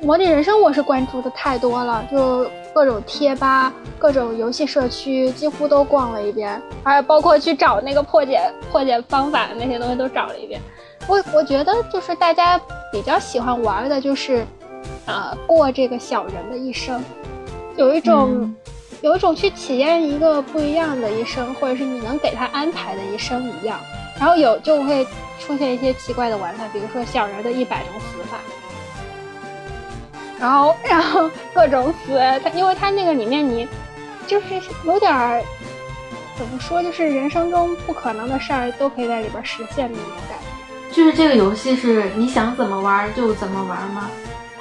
模拟人生我是关注的太多了，就各种贴吧、各种游戏社区几乎都逛了一遍，还有包括去找那个破解破解方法的那些东西都找了一遍。我我觉得就是大家比较喜欢玩的就是，呃，过这个小人的一生，有一种。嗯有一种去体验一个不一样的一生，或者是你能给他安排的一生一样。然后有就会出现一些奇怪的玩法，比如说小人的一百种死法，然后 [LAUGHS] 然后各种死，他因为他那个里面你就是有点儿怎么说，就是人生中不可能的事儿都可以在里边实现的那种感觉。就是这个游戏是你想怎么玩就怎么玩吗？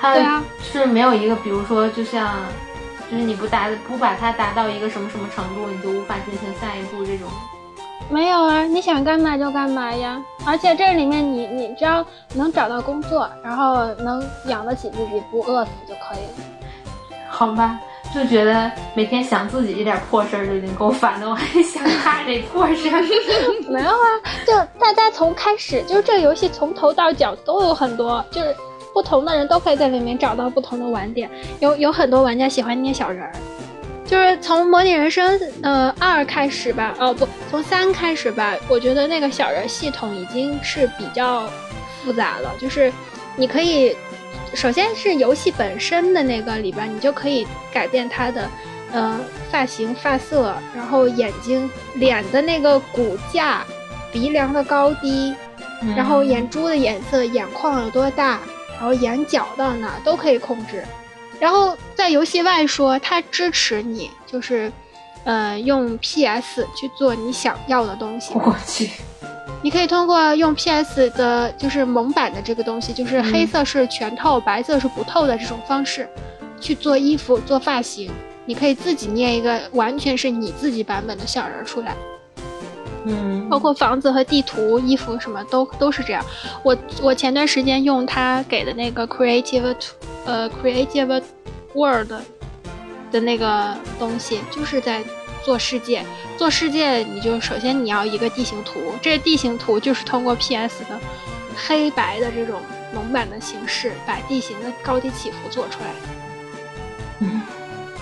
它对啊是没有一个，比如说就像，就是你不达不把它达到一个什么什么程度，你就无法进行下一步这种。没有啊，你想干嘛就干嘛呀。而且这里面你你只要能找到工作，然后能养得起自己，不饿死就可以了。好吧，就觉得每天想自己这点破事儿就已经够烦的，我还想他这破事儿。[LAUGHS] 没有啊，就大家从开始就是这个游戏从头到脚都有很多，就是不同的人都可以在里面找到不同的玩点。有有很多玩家喜欢捏小人儿，就是从模拟人生呃二开始吧，哦不，从三开始吧，我觉得那个小人系统已经是比较复杂了，就是你可以。首先是游戏本身的那个里边，你就可以改变它的，呃，发型、发色，然后眼睛、脸的那个骨架、鼻梁的高低，然后眼珠的颜色、眼眶有多大，然后眼角到哪儿都可以控制。然后在游戏外说，它支持你就是，呃，用 PS 去做你想要的东西。我去，你可以通过用 PS 的，就是蒙版的这个东西，就是嗯黑色是全透，白色是不透的这种方式，去做衣服、做发型。你可以自己捏一个完全是你自己版本的小人儿出来，嗯，包括房子和地图、衣服什么都都是这样。我我前段时间用他给的那个 Creative，呃 Creative World 的那个东西，就是在做世界。做世界，你就首先你要一个地形图，这个地形图就是通过 PS 的黑白的这种蒙版的形式，把地形的高低起伏做出来。嗯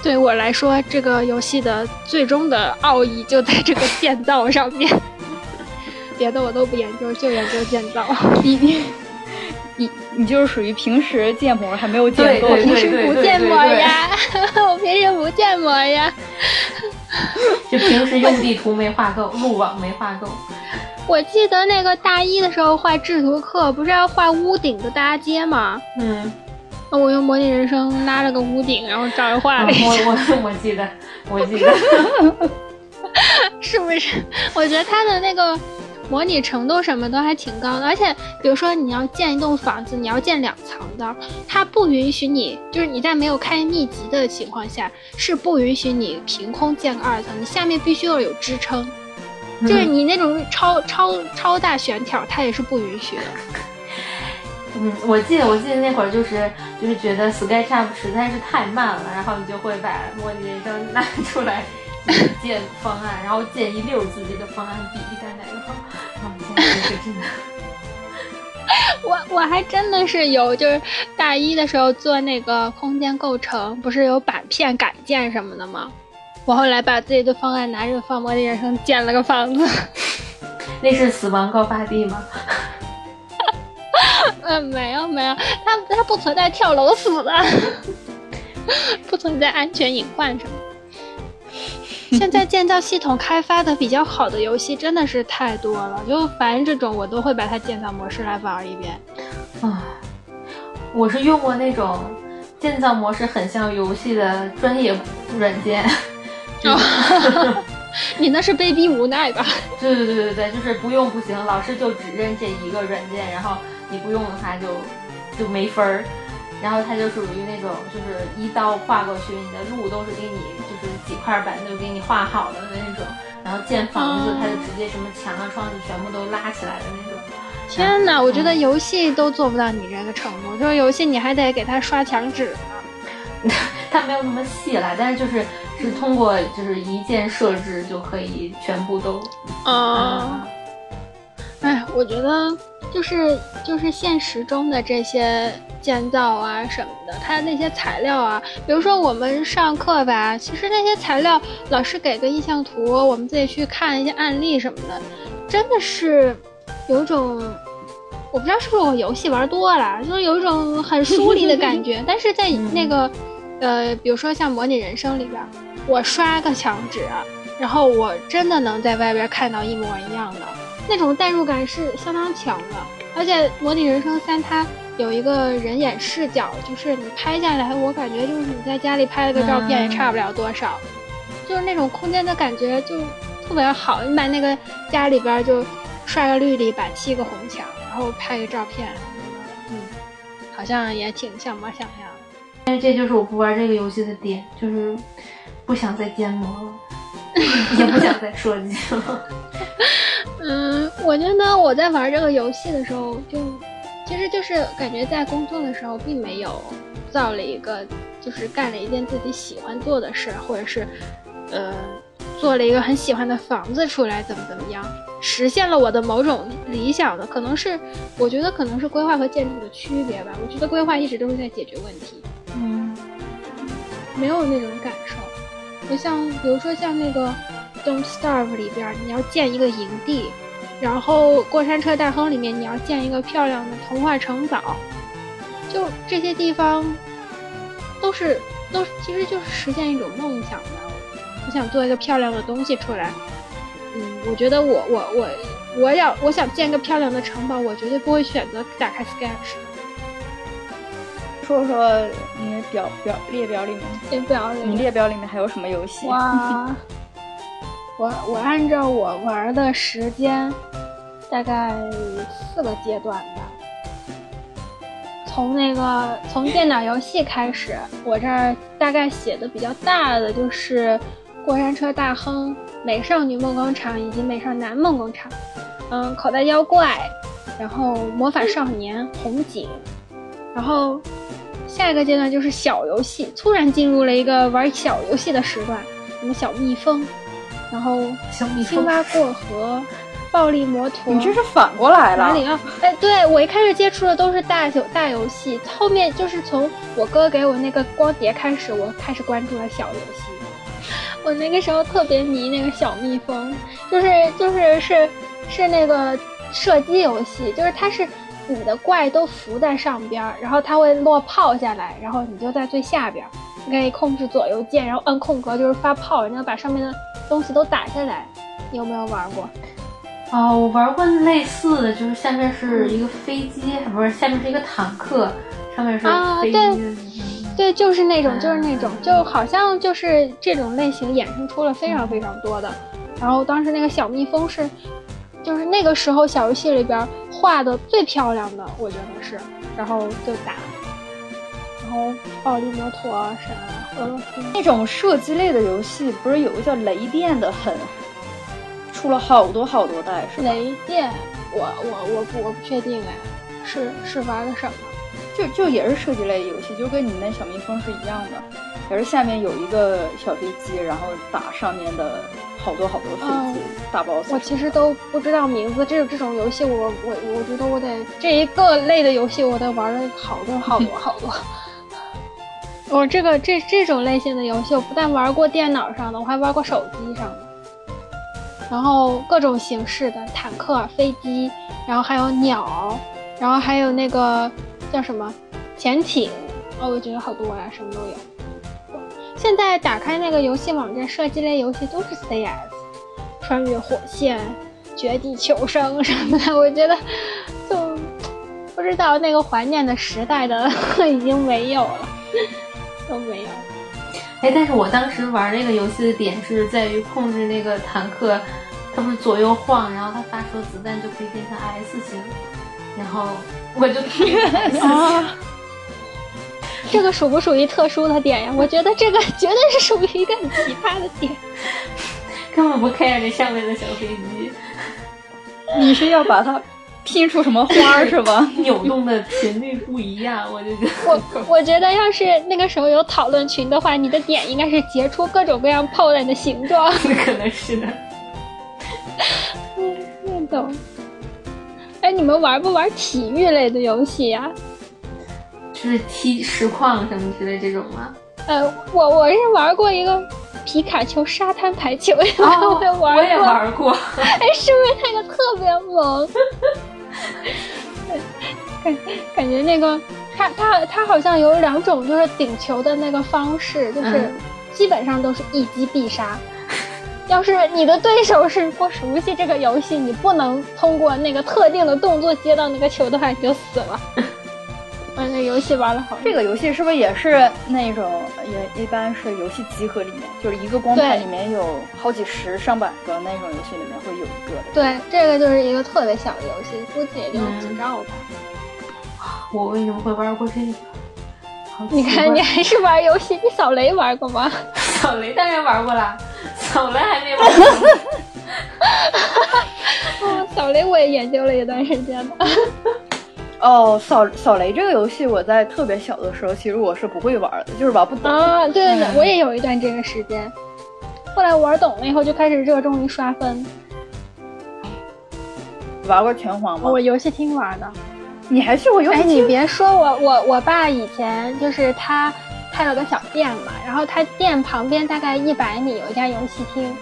对我来说，这个游戏的最终的奥义就在这个建造上面，别的我都不研究，就研究建造。你你你你就是属于平时建模还没有建构，平时不建模呀，我平时不建模呀。就平时用地图没画够，路网没画够。[LAUGHS] 我记得那个大一的时候画制图课，不是要画屋顶的搭接吗？嗯，那我用模拟人生拉了个屋顶，然后照着画了一下，我我 [LAUGHS] 我记得，我记得。[LAUGHS] 是不是？我觉得它的那个模拟程度什么都还挺高的，而且比如说你要建一栋房子，你要建两层的，它不允许你，就是你在没有开秘籍的情况下，是不允许你凭空建个二层，你下面必须要有支撑，就是你那种超超超大悬挑，它也是不允许的。嗯，我记得我记得那会儿就是就是觉得 SketchUp 实在是太慢了，然后你就会把模拟人生拿出来建方案，然后建一溜自己的方案比一下哪个好。然后我现在是真的，[LAUGHS] 我我还真的是有，就是大一的时候做那个空间构成，不是有板片改建什么的吗？我后来把自己的方案拿着放模拟人生建了个房子。[LAUGHS] 那是死亡高发地吗？[LAUGHS] 嗯，没有没有，它它不存在跳楼死的，[LAUGHS] 不存在安全隐患什么。现在建造系统开发的比较好的游戏真的是太多了，就凡这种我都会把它建造模式来玩一遍。啊，我是用过那种建造模式很像游戏的专业软件。你那是被逼无奈吧？对对对对对，就是不用不行，老师就只认这一个软件，然后你不用的话就就没分儿。然后它就属于那种，就是一刀划过去，你的路都是给你就是几块板就给你画好的那种。然后建房子，哦它就直接什么墙啊窗子全部都拉起来的那种。天哪，我觉得游戏都做不到你这个程度，就是游戏你还得给它刷墙纸呢。它 [LAUGHS] 没有那么细了，但是就是是通过就是一键设置就可以全部都啊。哎，我觉得就是就是现实中的这些建造啊什么的，它那些材料啊，比如说我们上课吧，其实那些材料老师给个意向图，我们自己去看一些案例什么的，真的是有种我不知道是不是我游戏玩多了，就是有一种很 [LAUGHS] 疏离的感觉。但是在那个呃，比如说像模拟人生里边，我刷个墙纸，然后我真的能在外边看到一模一样的。那种代入感是相当强的，而且《模拟人生三》它有一个人眼视角，就是你拍下来，我感觉就是你在家里拍了个照片也差不了多少，就是那种空间的感觉就特别好。你把那个家里边就刷个绿地板，砌个红墙，然后拍个照片，嗯，好像也挺像模想象。但是这就是我不玩这个游戏的点，就是不想再建模了，[LAUGHS] 也不想再说你了。[LAUGHS] 嗯，我觉得我在玩这个游戏的时候，就其实就是感觉在工作的时候，并没有造了一个，就是干了一件自己喜欢做的事，或者是，呃，做了一个很喜欢的房子出来，怎么怎么样，实现了我的某种理想的，可能是我觉得可能是规划和建筑的区别吧。我觉得规划一直都是在解决问题，嗯，没有那种感受。就像比如说像那个。Don't Starve 里边，你要建一个营地，然后过山车大亨里面，你要建一个漂亮的童话城堡，就这些地方，都是都其实就是实现一种梦想的。我想做一个漂亮的东西出来，嗯，我觉得我我我我要我想建个漂亮的城堡，我绝对不会选择打开 Sketch。说说你的表表列表里面，列表里你列表里面还有什么游戏？哇！[LAUGHS] 我我按照我玩的时间，大概四个阶段吧。从那个从电脑游戏开始，我这儿大概写的比较大的就是《过山车大亨》《美少女梦工厂》以及《美少男梦工厂》。嗯，口袋妖怪，然后魔法少年红警，然后下一个阶段就是小游戏，突然进入了一个玩小游戏的时段，什么小蜜蜂。然后，青蛙过河，暴力摩托，你这是反过来了。马里奥，哎，对我一开始接触的都是大游大游戏，后面就是从我哥给我那个光碟开始，我开始关注了小游戏。我那个时候特别迷那个小蜜蜂，就是就是是是那个射击游戏，就是它是你的怪都浮在上边，然后它会落炮下来，然后你就在最下边，你可以控制左右键，然后按空格就是发炮，然后把上面的。东西都打下来，你有没有玩过？哦，我玩过类似的，就是下面是一个飞机，不是下面是一个坦克，上面是飞机。啊，对，对，就是那种，就是那种，就好像就是这种类型衍生出了非常非常多的。然后当时那个小蜜蜂是，就是那个时候小游戏里边画的最漂亮的，我觉得是。然后就打，然后暴力摩托啥。那种射击类的游戏，不是有个叫雷电的，很出了好多好多代，是吧？雷电，我我我不我不确定哎，是是玩的什么？就就也是射击类游戏，就跟你那小蜜蜂是一样的，也是下面有一个小飞机，然后打上面的好多好多飞机大 boss。我其实都不知道名字，这种这种游戏，我我我觉得我得这一个类的游戏，我得玩了好多好多 [LAUGHS] 好多。我这个这这种类型的游戏，我不但玩过电脑上的，我还玩过手机上的。然后各种形式的坦克、飞机，然后还有鸟，然后还有那个叫什么潜艇，哦，我觉得好多呀，什么都有。现在打开那个游戏网站，射击类游戏都是 CS，穿越火线、绝地求生什么的，我觉得就不知道那个怀念的时代的已经没有了。都没有，哎，但是我当时玩那个游戏的点是在于控制那个坦克，它不是左右晃，然后它发射子弹就可以变成 S 型，然后我就特别 S 型。这个属不属于特殊的点呀？我觉得这个绝对是属于一个很奇葩的点，[LAUGHS] 根本不 care 这上面的小飞机。你是要把它拼出什么花是吧？[LAUGHS] 扭动的频率不一样，我就觉得我我觉得要是那个时候有讨论群的话，你的点应该是截出各种各样炮弹的形状。[LAUGHS] 可能是的。嗯，那懂。哎，你们玩不玩体育类的游戏呀？就是踢实况什么之类这种吗？呃，我我是玩过一个皮卡丘沙滩排球，哦 [LAUGHS] 我也玩过。我也玩过。[LAUGHS] 哎，是不是那个特别萌？感感觉那个它它它好像有两种就是顶球的那个方式，就是嗯基本上都是一击必杀。要是你的对手是不熟悉这个游戏，你不能通过那个特定的动作接到那个球的话，你就死了。我那游戏玩的好。这个游戏是不是也是那种也一般是游戏集合里面，就是一个光盘里面有好几十上百个那种游戏里面会有一个的。对，这个就是一个特别小的游戏，估计也就几兆吧。我为什么会玩过这个？你看，你还是玩游戏，你扫雷玩过吗？[LAUGHS] 扫雷当然玩过啦，扫雷还没玩过。[LAUGHS] 哦，扫雷我也研究了一段时间的。[LAUGHS] 哦，扫扫雷这个游戏，我在特别小的时候，其实我是不会玩的，就是玩不懂。啊，对对对，我也有一段这个时间。后来玩懂了以后，就开始热衷于刷分。玩过拳皇吗？我游戏厅玩的。你还去过游戏哎，你别说我，我我爸以前就是他开了个小店嘛，然后他店旁边大概一百米有一家游戏厅，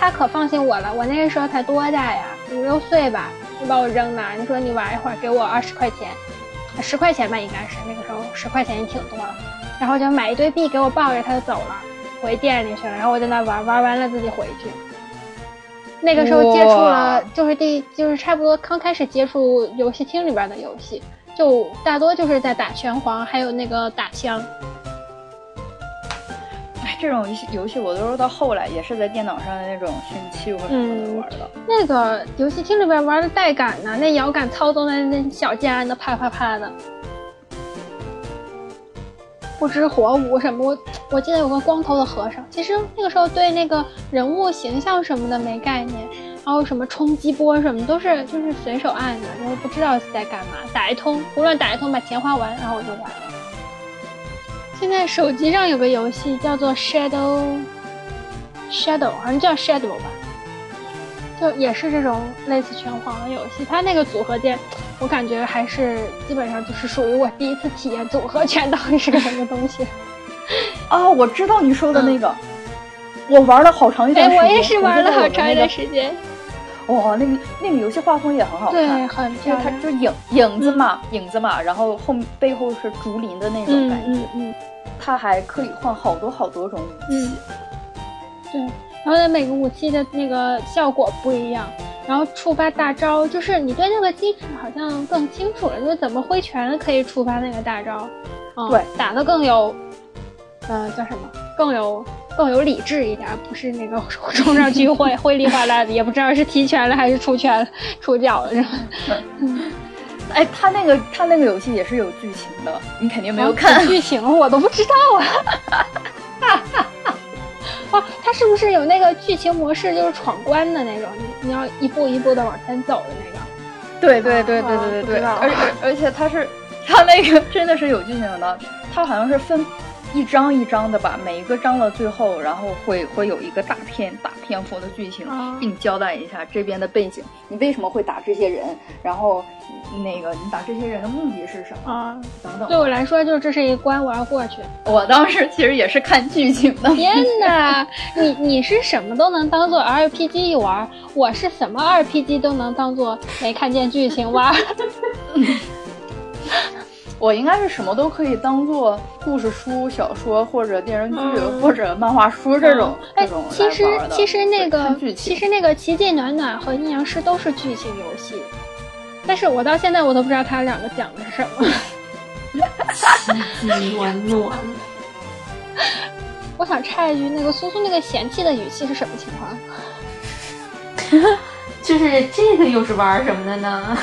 他可放心我了。我那个时候才多大呀，五六岁吧，就把我扔那儿，你说你玩一会儿，给我二十块钱，十块钱吧，应该是那个时候十块钱也挺多了，然后就买一堆币给我抱着，他就走了，回店里去了，然后我在那玩，玩完了自己回去。那个时候接触了，就是第就是差不多刚开始接触游戏厅里边的游戏，就大多就是在打拳皇，还有那个打枪。哎，这种游戏我都是到后来也是在电脑上的那种熏器或者什么的玩的。那个游戏厅里边玩的带感呢，那摇杆操纵的那小键的啪啪啪的，不知火舞什么，我我记得有个光头的和尚，其实那个时候对那个人物形象什么的没概念，然后什么冲击波什么都是就是随手按的，然后不知道是在干嘛，打一通，胡乱打一通把钱花完，然后我就完了。现在手机上有个游戏叫做 Shadow Shadow，好像叫 Shadow 吧，就也是这种类似拳皇的游戏。它那个组合键，我感觉还是基本上就是属于我第一次体验组合拳到底是个什么东西。[LAUGHS] 啊，我知道你说的那个，我玩了好长一段哎，时间。我也是玩了好长一段。时间。哇，那个那个游戏画风也很好看对，看，很就漂亮。是它就影影子嘛，影子嘛，然后后背后是竹林的那种嗯感觉。嗯嗯，它还可以换好多好多种武器。对。然后呢，每个武器的那个效果不一样，然后触发大招，就是你对那个机制好像更清楚了，就是怎么挥拳可以触发那个大招，嗯、对，打的更有，呃，叫什么？更有更有理智一点，不是那个 [LAUGHS] 冲上去会 [LAUGHS] 会里哗啦的，也不知道是踢拳了还是出拳出脚了，是吧？[LAUGHS] 哎，他那个他那个游戏也是有剧情的，你肯定没有啊看。剧情，我都不知道啊。哦，他是不是有那个剧情模式，就是闯关的那种？你你要一步一步的往前走的那个？对对对对对对对，而而而且他是他那个真的是有剧情的，他好像是分一章一章的吧，每一个章的最后，然后会会有一个大片大篇幅的剧情啊，给你交代一下这边的背景，你为什么会打这些人，然后那个你打这些人的目的是什么啊，等等对。我来说，就是这是一关，我要过去。我当时其实也是看剧情的，天哪，你你是什么都能当做 RPG 一玩，我是什么 RPG 都能当做没看见剧情玩。[LAUGHS] 我应该是什么都可以当做故事书、小说或者电视剧、嗯或者漫画书这种、哎其实其实那个其实那个奇迹暖暖和阴阳师都是剧情游戏，但是我到现在我都不知道它两个讲的是什么。奇迹暖暖，[LAUGHS] 我想插一句，那个苏苏那个嫌弃的语气是什么情况？[LAUGHS] 就是这个又是玩什么的呢？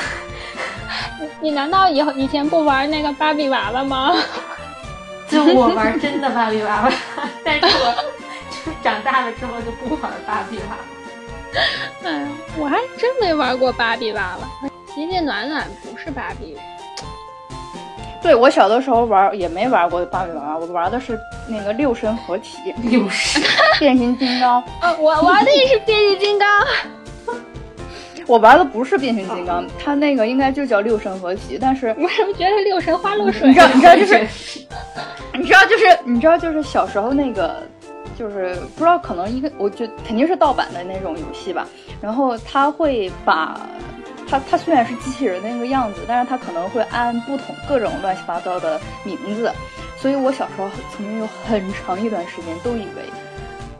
[LAUGHS] 你难道以后以前不玩那个芭比娃娃吗？[LAUGHS] 就我玩真的芭比娃娃，但是我就长大了之后就不玩芭比娃娃。[LAUGHS] 哎呀，我还真没玩过芭比娃娃。奇迹暖暖不是芭比。对我小的时候玩也没玩过芭比娃娃，我玩的是那个六神合体，六神变形金刚。啊，我玩的也是变形金刚。我玩的不是变形金刚，它那个应该就叫六神合体，但是我怎么觉得六神花露水？你知道，你知道就是，你知道就是，你知道就是小时候那个，就是不知道可能一个，我觉肯定是盗版的那种游戏吧。然后他会把，他他虽然是机器人那个样子，但是他可能会按不同各种乱七八糟的名字，所以我小时候曾经有很长一段时间都以为。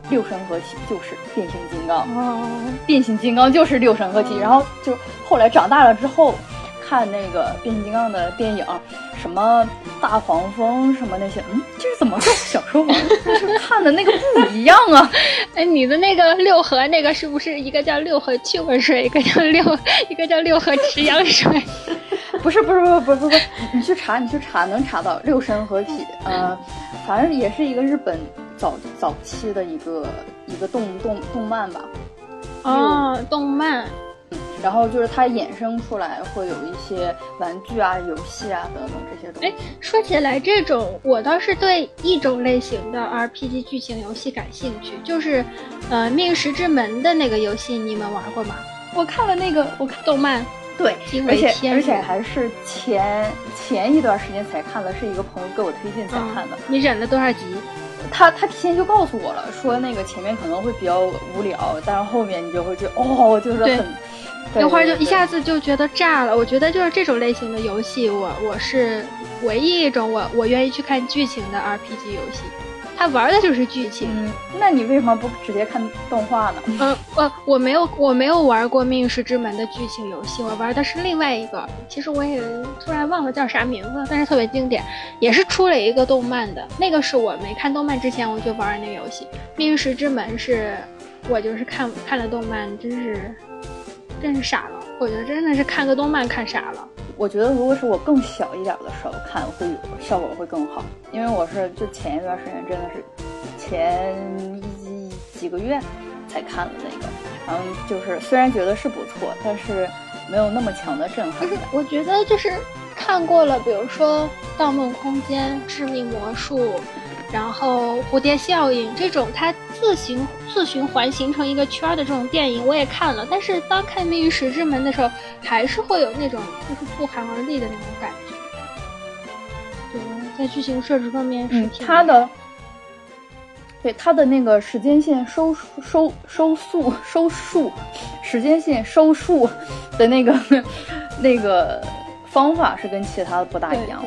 六神合体就是变形金刚，变形金刚就是六神合体。然后就后来长大了之后，看那个变形金刚的电影，什么大黄蜂什么那些，嗯，这是怎么跟小时候看的那个不一样啊？[LAUGHS] 哎，你的那个六合那个是不是一个叫六合去味水，一个叫六，一个叫六合池阳水？[LAUGHS] 不是不是不是不是不是，你去查你去查能查到六神合体，呃，反正也是一个日本。早早期的一个一个动动动漫吧，哦，动漫，嗯，然后就是它衍生出来会有一些玩具啊、游戏啊等等这些东西。哎，说起来这种，我倒是对一种类型的 RPG 剧情游戏感兴趣，就是呃《命石之门》的那个游戏，你们玩过吗？我看了那个，我看动漫，对，而且而且还是前前一段时间才看的，是一个朋友给我推荐才看的。你忍了多少集？他他提前就告诉我了，说那个前面可能会比较无聊，但是后面你就会觉得哦，就是很，那会儿就一下子就觉得炸了。我觉得就是这种类型的游戏，我我是唯一一种我我愿意去看剧情的 RPG 游戏。他玩的就是剧情，那你为什么不直接看动画呢？呃呃，我没有我没有玩过《命运石之门》的剧情游戏，我玩的是另外一个，其实我也突然忘了叫啥名字，但是特别经典，也是出了一个动漫的，那个是我没看动漫之前我就玩的那个游戏，《命运石之门》是我就是看看了动漫，真是真是傻了，我觉得真的是看个动漫看傻了。我觉得如果是我更小一点的时候看，会有效果会更好，因为我是就前一段时间真的是前一几个月才看的那个，然后就是虽然觉得是不错，但是没有那么强的震撼。我觉得就是看过了，比如说《盗梦空间》《致命魔术》。然后蝴蝶效应这种它自行自循环形成一个圈的这种电影我也看了，但是当看《命运石之门》的时候，还是会有那种就是不寒而栗的那种感觉。对，在剧情设置方面是它的，对它的那个时间线收收收速收束，时间线收束的那个 [LAUGHS] 那个方法是跟其他的不大一样，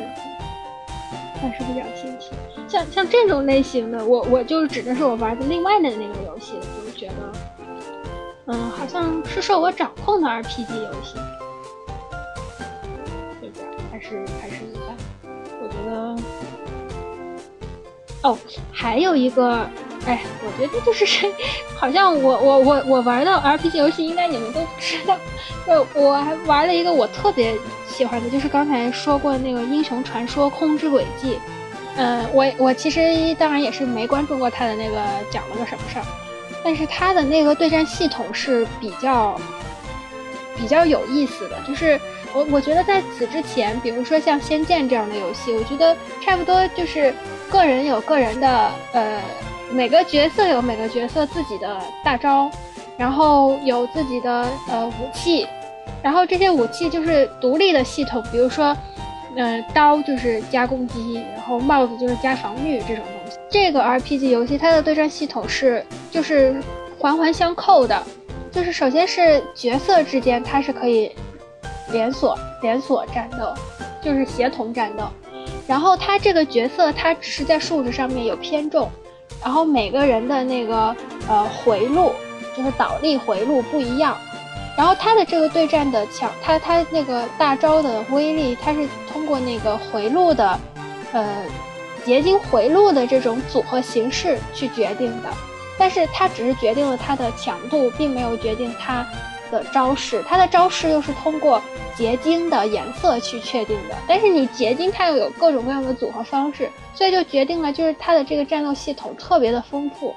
但是比较新奇。像像这种类型的，我我就指的是我玩的另外的那个游戏，就是觉得，嗯，好像是受我掌控的 RPG 游戏，对不对？还是还是一般。我觉得，哦，还有一个，哎，我觉得就是，[LAUGHS] 好像我我我我玩的 RPG 游戏，应该你们都知道。就我还玩了一个我特别喜欢的，就是刚才说过那个《英雄传说：空之轨迹》。嗯，我我其实当然也是没关注过他的那个讲了个什么事儿，但是他的那个对战系统是比较比较有意思的。就是我我觉得在此之前，比如说像《仙剑》这样的游戏，我觉得差不多就是个人有个人的呃，每个角色有每个角色自己的大招，然后有自己的呃武器，然后这些武器就是独立的系统，比如说。嗯，刀就是加攻击，然后帽子就是加防御这种东西。这个 RPG 游戏它的对战系统是就是环环相扣的，就是首先是角色之间它是可以连锁连锁战斗，就是协同战斗。然后它这个角色它只是在数值上面有偏重，然后每个人的那个呃回路就是倒立回路不一样。然后他的这个对战的强，他他那个大招的威力，他是通过那个回路的，呃，结晶回路的这种组合形式去决定的。但是它只是决定了它的强度，并没有决定它的招式。它的招式又是通过结晶的颜色去确定的。但是你结晶它又有各种各样的组合方式，所以就决定了就是它的这个战斗系统特别的丰富。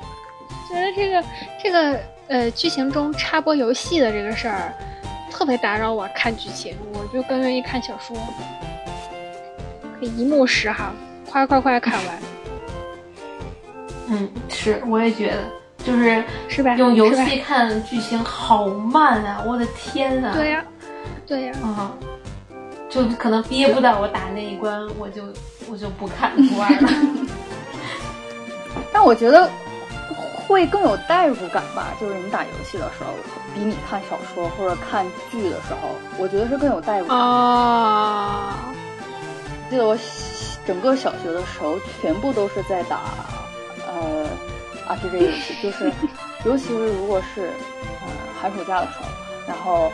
觉得这个这个。呃，剧情中插播游戏的这个事儿，特别打扰我看剧情，我就更愿意看小说，可以一目十行，快快快看完。嗯，是，我也觉得，就是是吧？用游戏看剧情好慢啊！我的天呐！对呀、对呀、啊，就可能憋不到我打那一关，我就我就不看不玩了。[LAUGHS] 但我觉得会更有代入感吧，就是你打游戏的时候，比你看小说或者看剧的时候，我觉得是更有代入感。啊，记得我整个小学的时候，全部都是在打呃 RPG 游戏，就是 [LAUGHS] 尤其是如果是呃寒暑假的时候，然后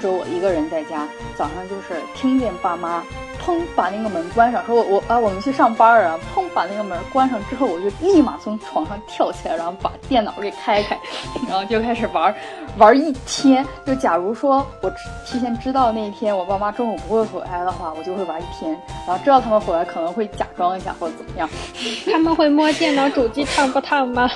只有我一个人在家，早上就是听见爸妈砰把那个门关上，说我我啊我们去上班啊，砰把那个门关上之后，我就立马从床上跳起来，然后把电脑给开开，[LAUGHS] 然后就开始玩玩一天。就假如说我提前知道那一天我爸妈中午不会回来的话，我就会玩一天，然后知道他们回来可能会假装一下或者怎么样。[LAUGHS] 他们会摸电脑主机烫不烫吗？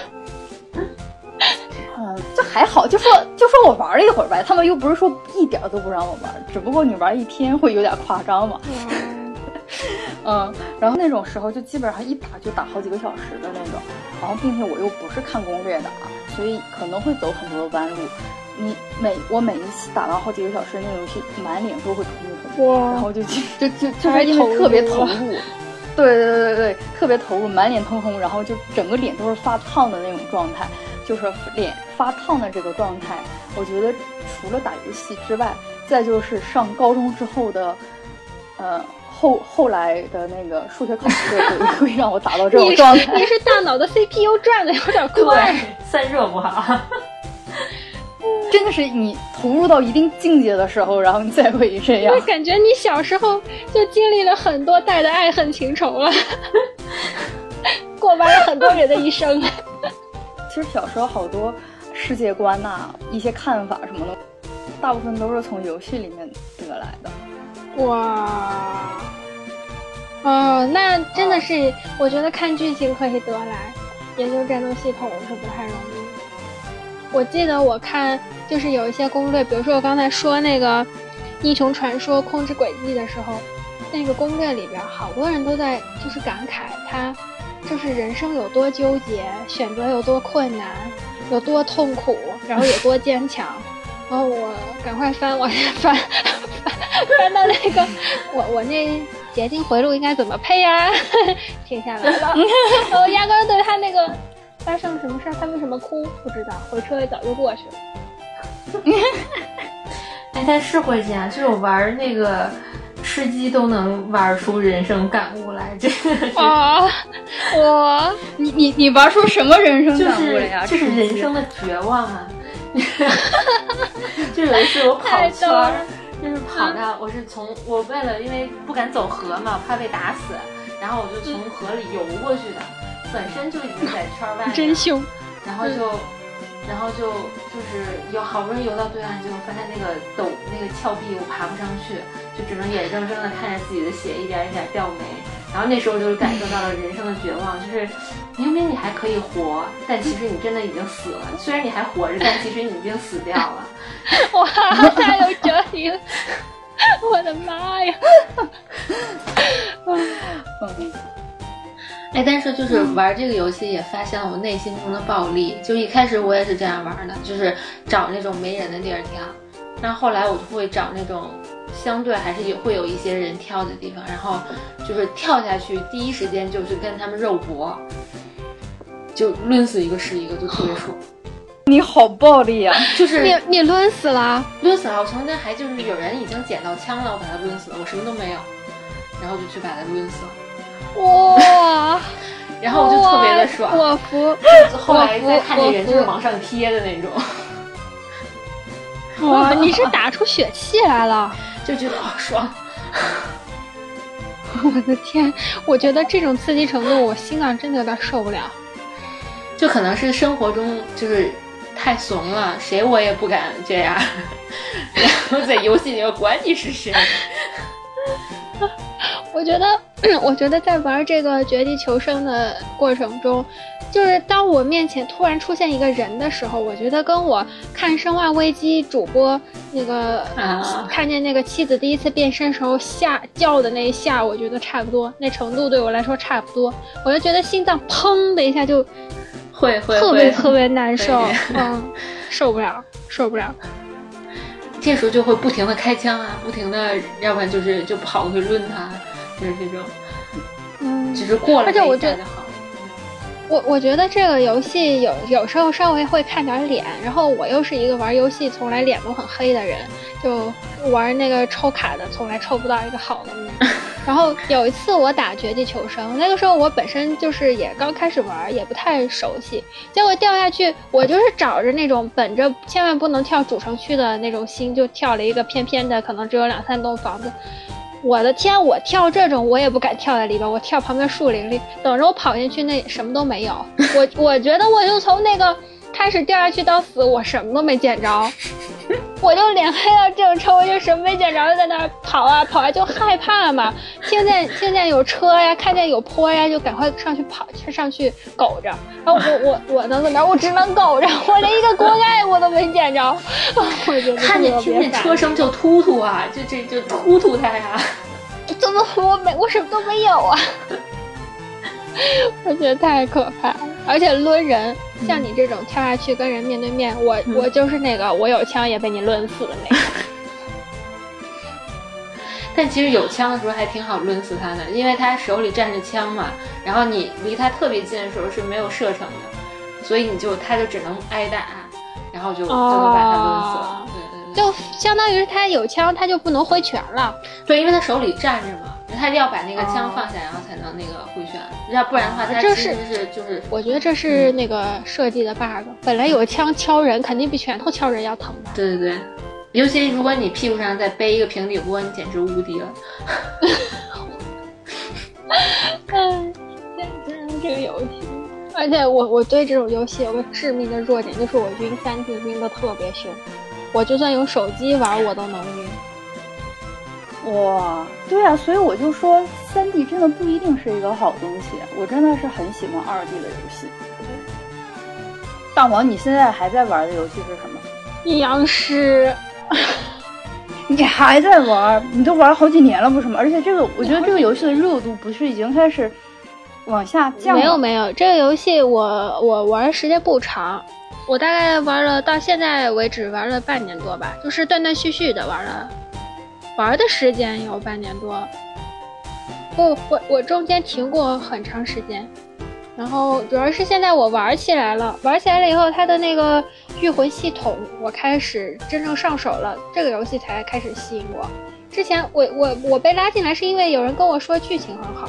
嗯，就还好，就说就说我玩了一会儿呗，他们又不是说一点儿都不让我玩，只不过你玩一天会有点夸张嘛。[LAUGHS] 嗯，然后那种时候就基本上一打就打好几个小时的那种，然后并且我又不是看攻略打，所以可能会走很多的弯路。你每我每一次打完好几个小时，那个游戏满脸都会通红，哇然后就就就就就是因为特别投入，对对对对对，特别投入，满脸通红，然后就整个脸都是发烫的那种状态，就是脸发烫的这个状态。我觉得除了打游戏之外，再就是上高中之后的，呃。后后来的那个数学考试会 [LAUGHS] 会让我达到这种状态。你是大脑的 CPU 转的有点快，散热不好。[LAUGHS] 真的是你投入到一定境界的时候，然后你才会这样。我感觉你小时候就经历了很多代的爱恨情仇了，[LAUGHS] 过完了很多人的一生。其实小时候好多世界观呐、一些看法什么的，大部分都是从游戏里面得来的。哇，哦，那真的是，我觉得看剧情可以得来，研究战斗系统是不太容易。我记得我看就是有一些攻略，比如说我刚才说那个《英雄传说：控制轨迹》的时候，那个攻略里边好多人都在就是感慨他就是人生有多纠结，选择有多困难，有多痛苦，然后有多坚强。然后我赶快翻往下翻，翻翻到那个我我那捷径回路应该怎么配呀、啊？停下来了，[LAUGHS] 我压根对他那个发生了什么事儿，他为什么哭不知道，回车也早就过去了。[LAUGHS] 哎，但是会这样，就是我玩那个吃鸡都能玩出人生感悟来，真的是。啊，我 [LAUGHS] 你你你玩出什么人生感悟了呀？就是就是人生的绝望啊！[LAUGHS] 就有一次我跑圈儿，就是跑到我是从我为了因为不敢走河嘛，怕被打死，然后我就从河里游过去的，本身就已经在圈外面，真凶，然后就。然后就就是游，好不容易游到对岸，结果发现那个陡那个峭壁我爬不上去，就只能眼睁睁的看着自己的血一点一点掉没。然后那时候就是感受到了人生的绝望，就是明明你还可以活，但其实你真的已经死了。虽然你还活着，但其实你已经死掉了。[LAUGHS] 哇，太有哲理了！我的妈呀！嗯。哎，但是就是玩这个游戏也发现了我内心中的暴力。就一开始我也是这样玩的，就是找那种没人的地儿跳，然后后来我就会找那种相对还是有会有一些人跳的地方，然后就是跳下去，第一时间就是跟他们肉搏，就抡死一个是一个，就特别爽。[LAUGHS] 你好暴力啊！就是你你抡死了，抡死了。我曾经还就是有人已经捡到枪了，我把他抡死了，我什么都没有，然后就去把他抡死了。哇！[LAUGHS] 然后我就特别的爽，我服。后来再看那人就是往上贴的那种。哇！你是打出血气来了，就觉得好爽。[LAUGHS] 我的天！我觉得这种刺激程度，我心脏真的有点受不了。就可能是生活中就是太怂了，谁我也不敢这样。[LAUGHS] 然后在游戏里，我管你是谁。[LAUGHS] 我觉得，[CLEARS THROAT] 我觉得在玩这个绝地求生的过程中，就是当我面前突然出现一个人的时候，我觉得跟我看《生化危机》主播那个、啊看见那个妻子第一次变身时候吓叫的那一下，我觉得差不多，那程度对我来说差不多，我就觉得心脏砰的一下就会会会特别特别难受，嗯，受不了，受不了。[LAUGHS] 这时候就会不停的开枪啊，不停的，要不然就是就跑过去抡他，就是这种，嗯，只是过了一下就好。我我觉得这个游戏有有时候稍微会看点脸，然后我又是一个玩游戏从来脸都很黑的人，就玩那个抽卡的从来抽不到一个好的。[LAUGHS] 然后有一次我打绝地求生，那个时候我本身就是也刚开始玩，也不太熟悉，结果掉下去，我就是找着那种本着千万不能跳主城区的那种心，就跳了一个偏偏的，可能只有两三栋房子。我的天！我跳这种我也不敢跳在里边，我跳旁边树林里，等着我跑进去，那什么都没有。[LAUGHS] 我我觉得我就从那个开始掉下去到死，我什么都没捡着，我就脸黑到这种程度，我就什么没见着，就在那儿跑啊跑啊，就害怕嘛。[LAUGHS] 听见听见有车呀，看见有坡呀，就赶快上去跑，上去苟着。然后我我我能怎么着？我只能苟着，[LAUGHS] 我连一个锅盖我都没捡着。[LAUGHS] 我觉得看见听见车声就突突啊，就这就突突他呀。怎么我没我什么都没有啊？我觉得太可怕了，而且抡人，像你这种跳下去跟人面对面，我、嗯我就是那个我有枪也被你抡死的那个。[LAUGHS] 但其实有枪的时候还挺好抡死他的，因为他手里站着枪嘛，然后你离他特别近的时候是没有射程的，所以你就他就只能挨打，然后就就能把他抡死了。对对对，就相当于他有枪，他就不能挥拳了。对，因为他手里站着嘛，他要把那个枪放下，然后才能那个挥拳，要不然的话他这是就是我觉得这是那个设计的 bug，、本来有枪敲人肯定比拳头敲人要疼吧？对对对，尤其如果你屁股上再背一个平底锅，你简直无敌了。[LAUGHS] 嗯，这个游戏，而且我我对这种游戏有个致命的弱点，就是我晕三 D 晕的特别凶，我就算用手机玩我都能晕。哇，对啊，所以我就说，三 D 真的不一定是一个好东西。我真的是很喜欢二 D 的游戏。大王，你现在还在玩的游戏是什么？阴阳师，你还在玩？你都玩好几年了，不是吗？而且这个，我觉得这个游戏的热度不是已经开始往下降了？没有没有，这个游戏我我玩的时间不长，我大概玩了到现在为止玩了半年多吧，就是断断续续的玩了，玩的时间有半年多。不，我我中间停过很长时间，然后主要是现在我玩起来了，玩起来了以后，它的那个御魂系统我开始真正上手了，这个游戏才开始吸引我。之前我我我被拉进来是因为有人跟我说剧情很好，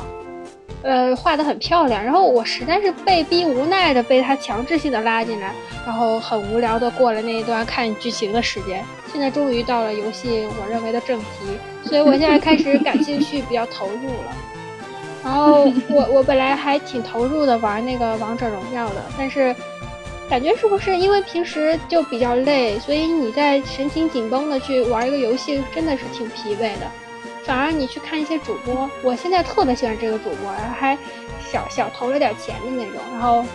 呃，画的很漂亮，然后我实在是被逼无奈的被他强制性的拉进来，然后很无聊的过了那一段看剧情的时间。现在终于到了游戏我认为的正题，所以我现在开始感兴趣，比较投入了。然后我我本来还挺投入的玩那个王者荣耀的，但是感觉是不是因为平时就比较累，所以你在神情紧绷的去玩一个游戏，真的是挺疲惫的。反而你去看一些主播，我现在特别喜欢这个主播，然后还小小投了点钱的那种，然后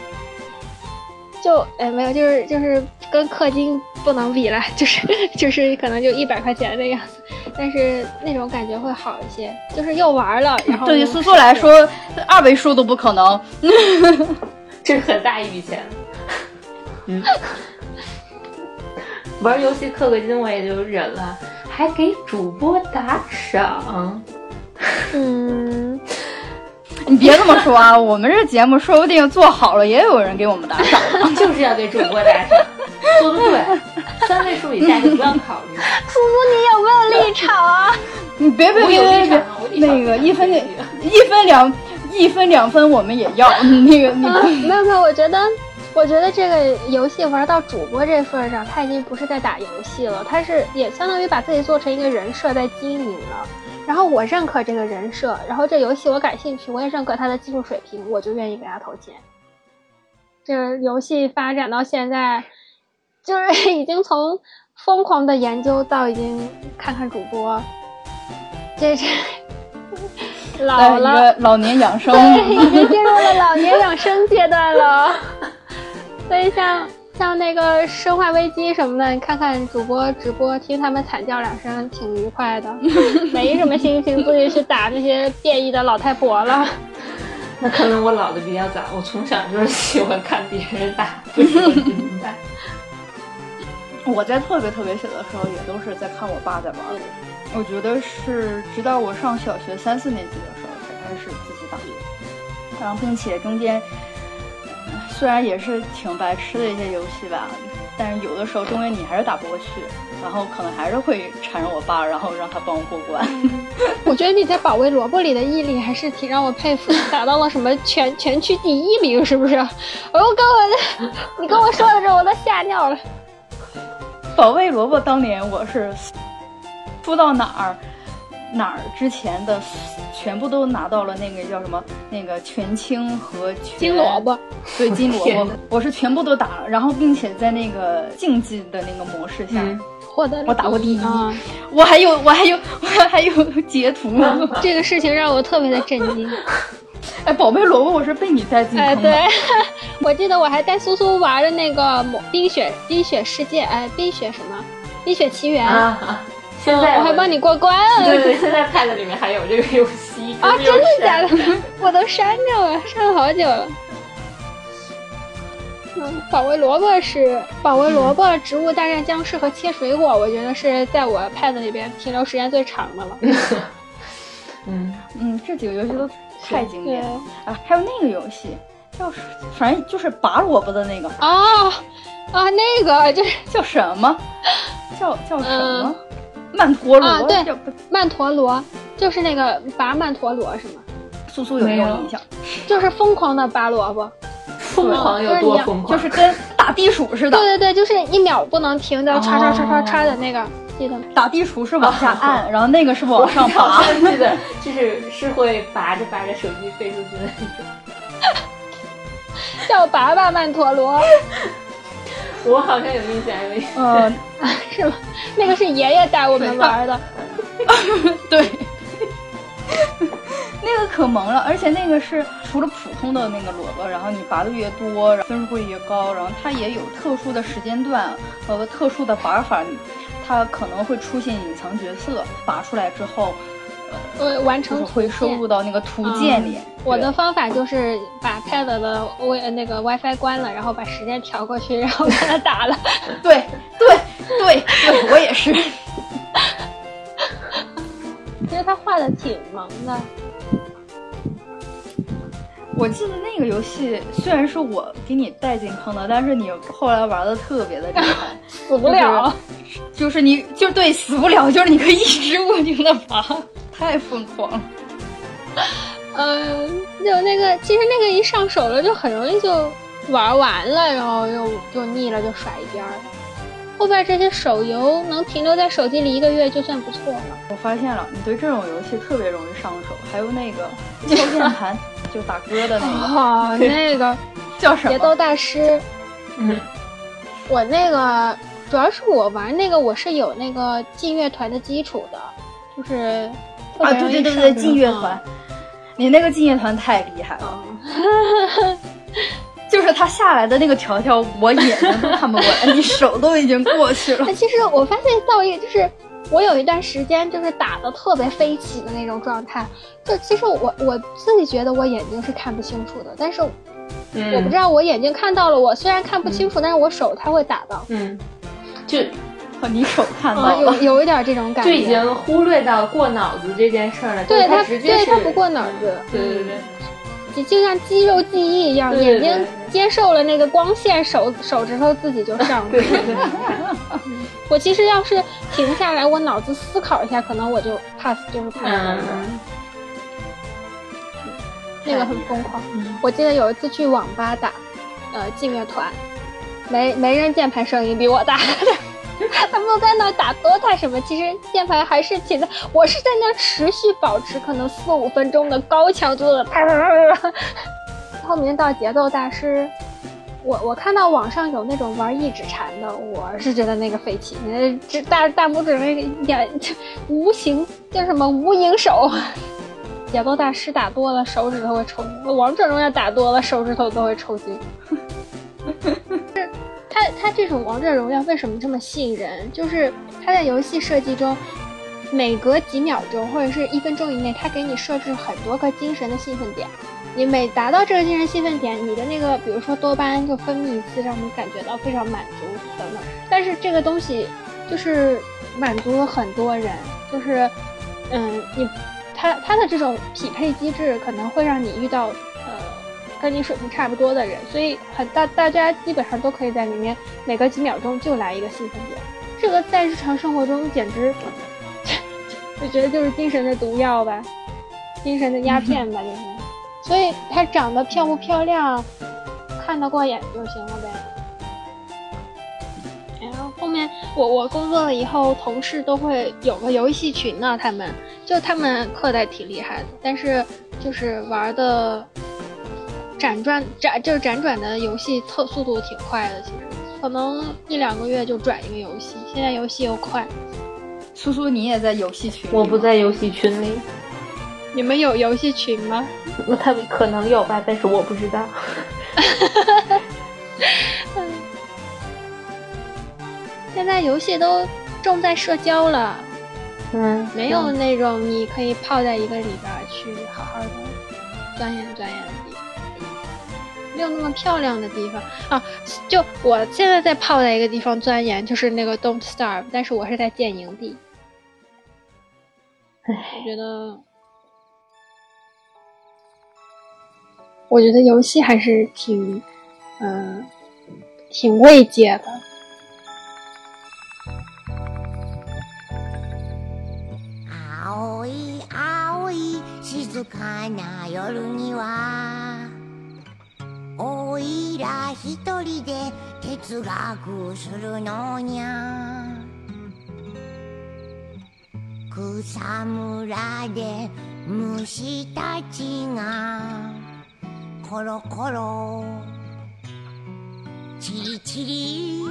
就哎没有，就是就是跟氪金不能比了，就是就是可能就一百块钱的样子，但是那种感觉会好一些，就是又玩了，然后对于又苏苏来说，二位数都不可能。[LAUGHS] 这是很大一笔钱。嗯，[LAUGHS] 玩游戏氪个金我也就忍了，还给主播打赏。嗯，[LAUGHS] 你别这么说啊，我们这节目说不定做好了，也有人给我们打赏。[LAUGHS] 就是要给主播打赏，做的对，三位数以下就不要考虑。苏苏你有没有立场啊？[LAUGHS] 你别别别别别那个一分两一分两一分两分我们也要。那个你啊，没有没有，我觉得，我觉得这个游戏玩到主播这份上，他已经不是在打游戏了，他是也相当于把自己做成一个人设在经营了。然后我认可这个人设，然后这游戏我感兴趣，我也认可他的技术水平，我就愿意给他投钱。这个游戏发展到现在，就是 [LAUGHS] 已经从疯狂的研究到已经看看主播，这这老了，老年养生，对，已经进入了老年养生阶段了。[LAUGHS] 所以像像那个生化危机什么的，你看看主播直播，听他们惨叫两声，挺愉快的，[LAUGHS] 没什么心情自己去打那些变异的老太婆了。[LAUGHS] 那可能我老的比较早，我从小就是喜欢看别人打，不喜欢自己打。[LAUGHS] 我在特别特别小的时候，也都是在看我爸在玩。我觉得是直到我上小学三四年级的时候才开始自己打，然后并且中间虽然也是挺白痴的一些游戏吧，但是有的时候中间你还是打不过去，然后可能还是会缠着我爸，然后让他帮我过关。[LAUGHS] 我觉得你在保卫萝卜里的毅力还是挺让我佩服的，打到了什么全全区第一名，是不是？我跟我你跟我说的时候我都吓尿了。保卫萝卜当年我是输到哪儿哪儿之前的全部都拿到了那个叫什么那个全青和全金萝卜，对金萝卜，我是全部都打了，然后并且在那个竞技的那个模式下获得我打过第一，啊我还有我还有 [LAUGHS] 我还有截图。[LAUGHS] 这个事情让我特别的震惊。[LAUGHS] 哎，宝贝萝卜我是被你带进哎，坑的。对，我记得我还带苏苏玩的那个《冰雪冰雪世界》，哎，冰雪什么？冰雪奇缘。啊啊！现在我还帮你过关了。对对，现在 Pad 里面还有这个游戏 [LAUGHS] 啊，真的假的的？？[LAUGHS] 我都删掉了，删了好久了。嗯，保卫萝卜是保卫萝卜、植物大战僵尸和切水果，我觉得是在我 Pad 里边停留时间最长的了。[LAUGHS] 嗯，嗯，这几个游戏都太经典了啊！还有那个游戏叫是，反正就是拔萝卜的那个，啊啊，那个就是叫什么？叫叫什么嗯？曼陀罗？啊对曼陀罗，就是那个拔曼陀罗是吗？苏苏有没没有有印象？就是疯狂的拔萝卜。疯狂有多疯狂？就是跟打地鼠似的对，对对，就是一秒不能停的，哦叉叉叉叉叉的那个，记得吗？打地鼠是往下按，然后那个是往上好拔。[LAUGHS] 记得，就是是会拔着拔着手机飞出去的那种。[LAUGHS] 叫拔拔曼陀罗，[LAUGHS] [LAUGHS] 我好像有印象，有印象。嗯，[LAUGHS] 是吗？那个是爷爷带我们玩的。[LAUGHS] 对，那个可萌了，而且那个是除了普通的那个萝卜，然后你拔的越多，分数会越高，然后它也有特殊的时间段和特殊的拔法，它可能会出现隐藏角色，拔出来之后，呃，完成就是会收入到那个图鉴里。我的方法就是把 Pad 的 Wi 那个 WiFi 关了，然后把时间调过去，[LAUGHS] 然后把它打了。[LAUGHS] 对对对对，我也是。[LAUGHS] 其实他画的挺萌的，我记得那个游戏虽然是我给你带进坑的，但是你后来玩的特别的厉害，[LAUGHS] 死不了。就是你就对死不了，就是你可以一直不停的爬，太疯狂了。[LAUGHS] 嗯，就那个，其实那个一上手了，就很容易就玩完了，然后又就腻了，就甩一边儿了。后边这些手游能停留在手机里一个月就算不错了。我发现了，你对这种游戏特别容易上手，还有那个敲键盘就打歌的那个哦，[LAUGHS] 那个叫什么节奏？大师，嗯，我那个主要是我玩那个我是有那个劲乐团的基础的，就是特啊，对对对对，劲乐团，你那个劲乐团太厉害了，[LAUGHS] 就是他下来的那个条条，我眼睛都看不过来，你手都已经过去了哎，。其实我发现到一个就是。我有一段时间就是打的特别飞起的那种状态，就其实我我自己觉得我眼睛是看不清楚的，但是嗯我不知道我眼睛看到了，我虽然看不清楚，但是我手它会打到，嗯，就你手看到了，有一点这种感觉，就已经忽略到过脑子这件事儿了。对他它对直接是它不过脑子，对对对，就就像肌肉记忆一样，眼睛接受了那个光线，手手指头自己就上了。对对对，[LAUGHS] 我其实要是停下来，我脑子思考一下，可能我就 pass 就是 pass 了。嗯那个很疯狂。嗯我记得有一次去网吧打，呃，劲乐团，没没人键盘声音比我大。[LAUGHS] 他们在那打 DOTA 什么，其实键盘还是挺的。我是在那持续保持可能四五分钟的高强度的啪啪啪啪啪。[LAUGHS] 后面到节奏大师，我我看到网上有那种玩一指禅的，我是觉得那个废弃，那这大大拇指那个一点无形叫什么无影手，[LAUGHS] 节奏大师打多了手指头会抽筋，王者荣耀打多了手指头都会抽筋。是它它这种王者荣耀为什么这么吸引人？就是它在游戏设计中，每隔几秒钟或者是一分钟以内，它给你设置很多个精神的兴奋点。你每达到这个精神兴奋点，你的那个比如说多巴胺就分泌一次，让你感觉到非常满足等等。但是这个东西就是满足了很多人，就是嗯，你它它的这种匹配机制可能会让你遇到跟你水平差不多的人，所以很大大家基本上都可以在里面每隔几秒钟就来一个兴奋点。这个在日常生活中简直，[LAUGHS] 我觉得就是精神的毒药吧，精神的鸦片吧，就是。所以它长得漂不漂亮，看得过眼就行了呗。然后后面我我工作了以后，同事都会有个游戏群呢。他们就他们氪代挺厉害的，但是就是玩的辗转辗就是辗转的游戏，特速度挺快的。其实可能一两个月就转一个游戏。现在游戏又快。苏苏，你也在游戏群？我不在游戏群里。你们有游戏群吗？那他们可能有吧，但是我不知道。[LAUGHS] [LAUGHS] 现在游戏都重在社交了，嗯，没有那种你可以泡在一个里边去好好的钻研钻研没有那么漂亮的地方啊。就我现在在泡在一个地方钻研，就是那个 Don't Starve，但是我是在建营地。唉，我觉得。我觉得游戏还是挺，嗯，挺慰藉的。青い青い静かな夜には おいら一人で哲学するのにゃ。草むらで虫たちがコロコロチリチリ。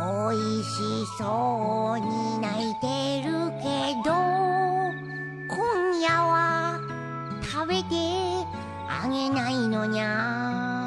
おいしそうに泣いてるけど今夜は食べてあげないのにゃ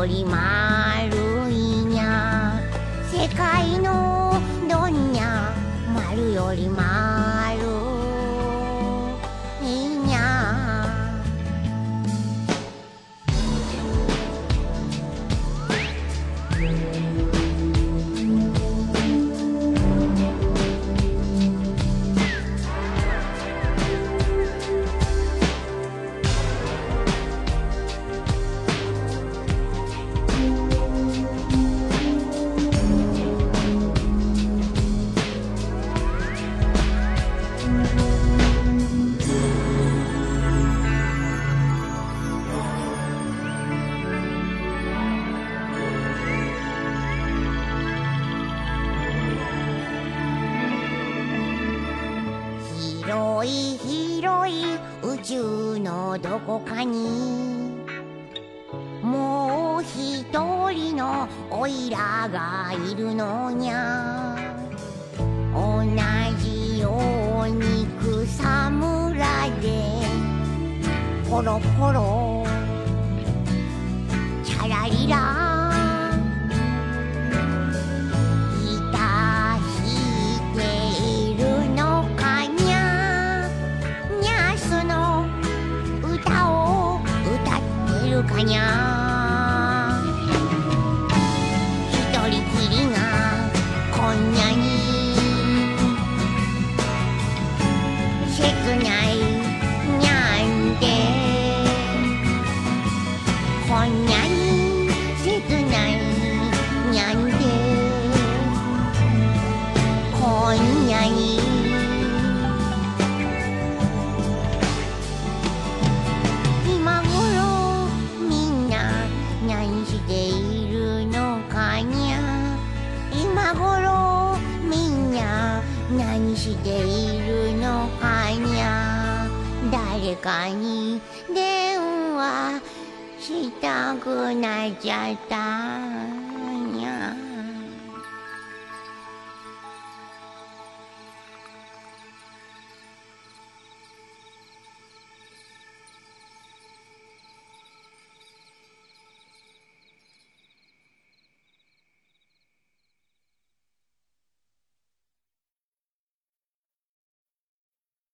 我滴妈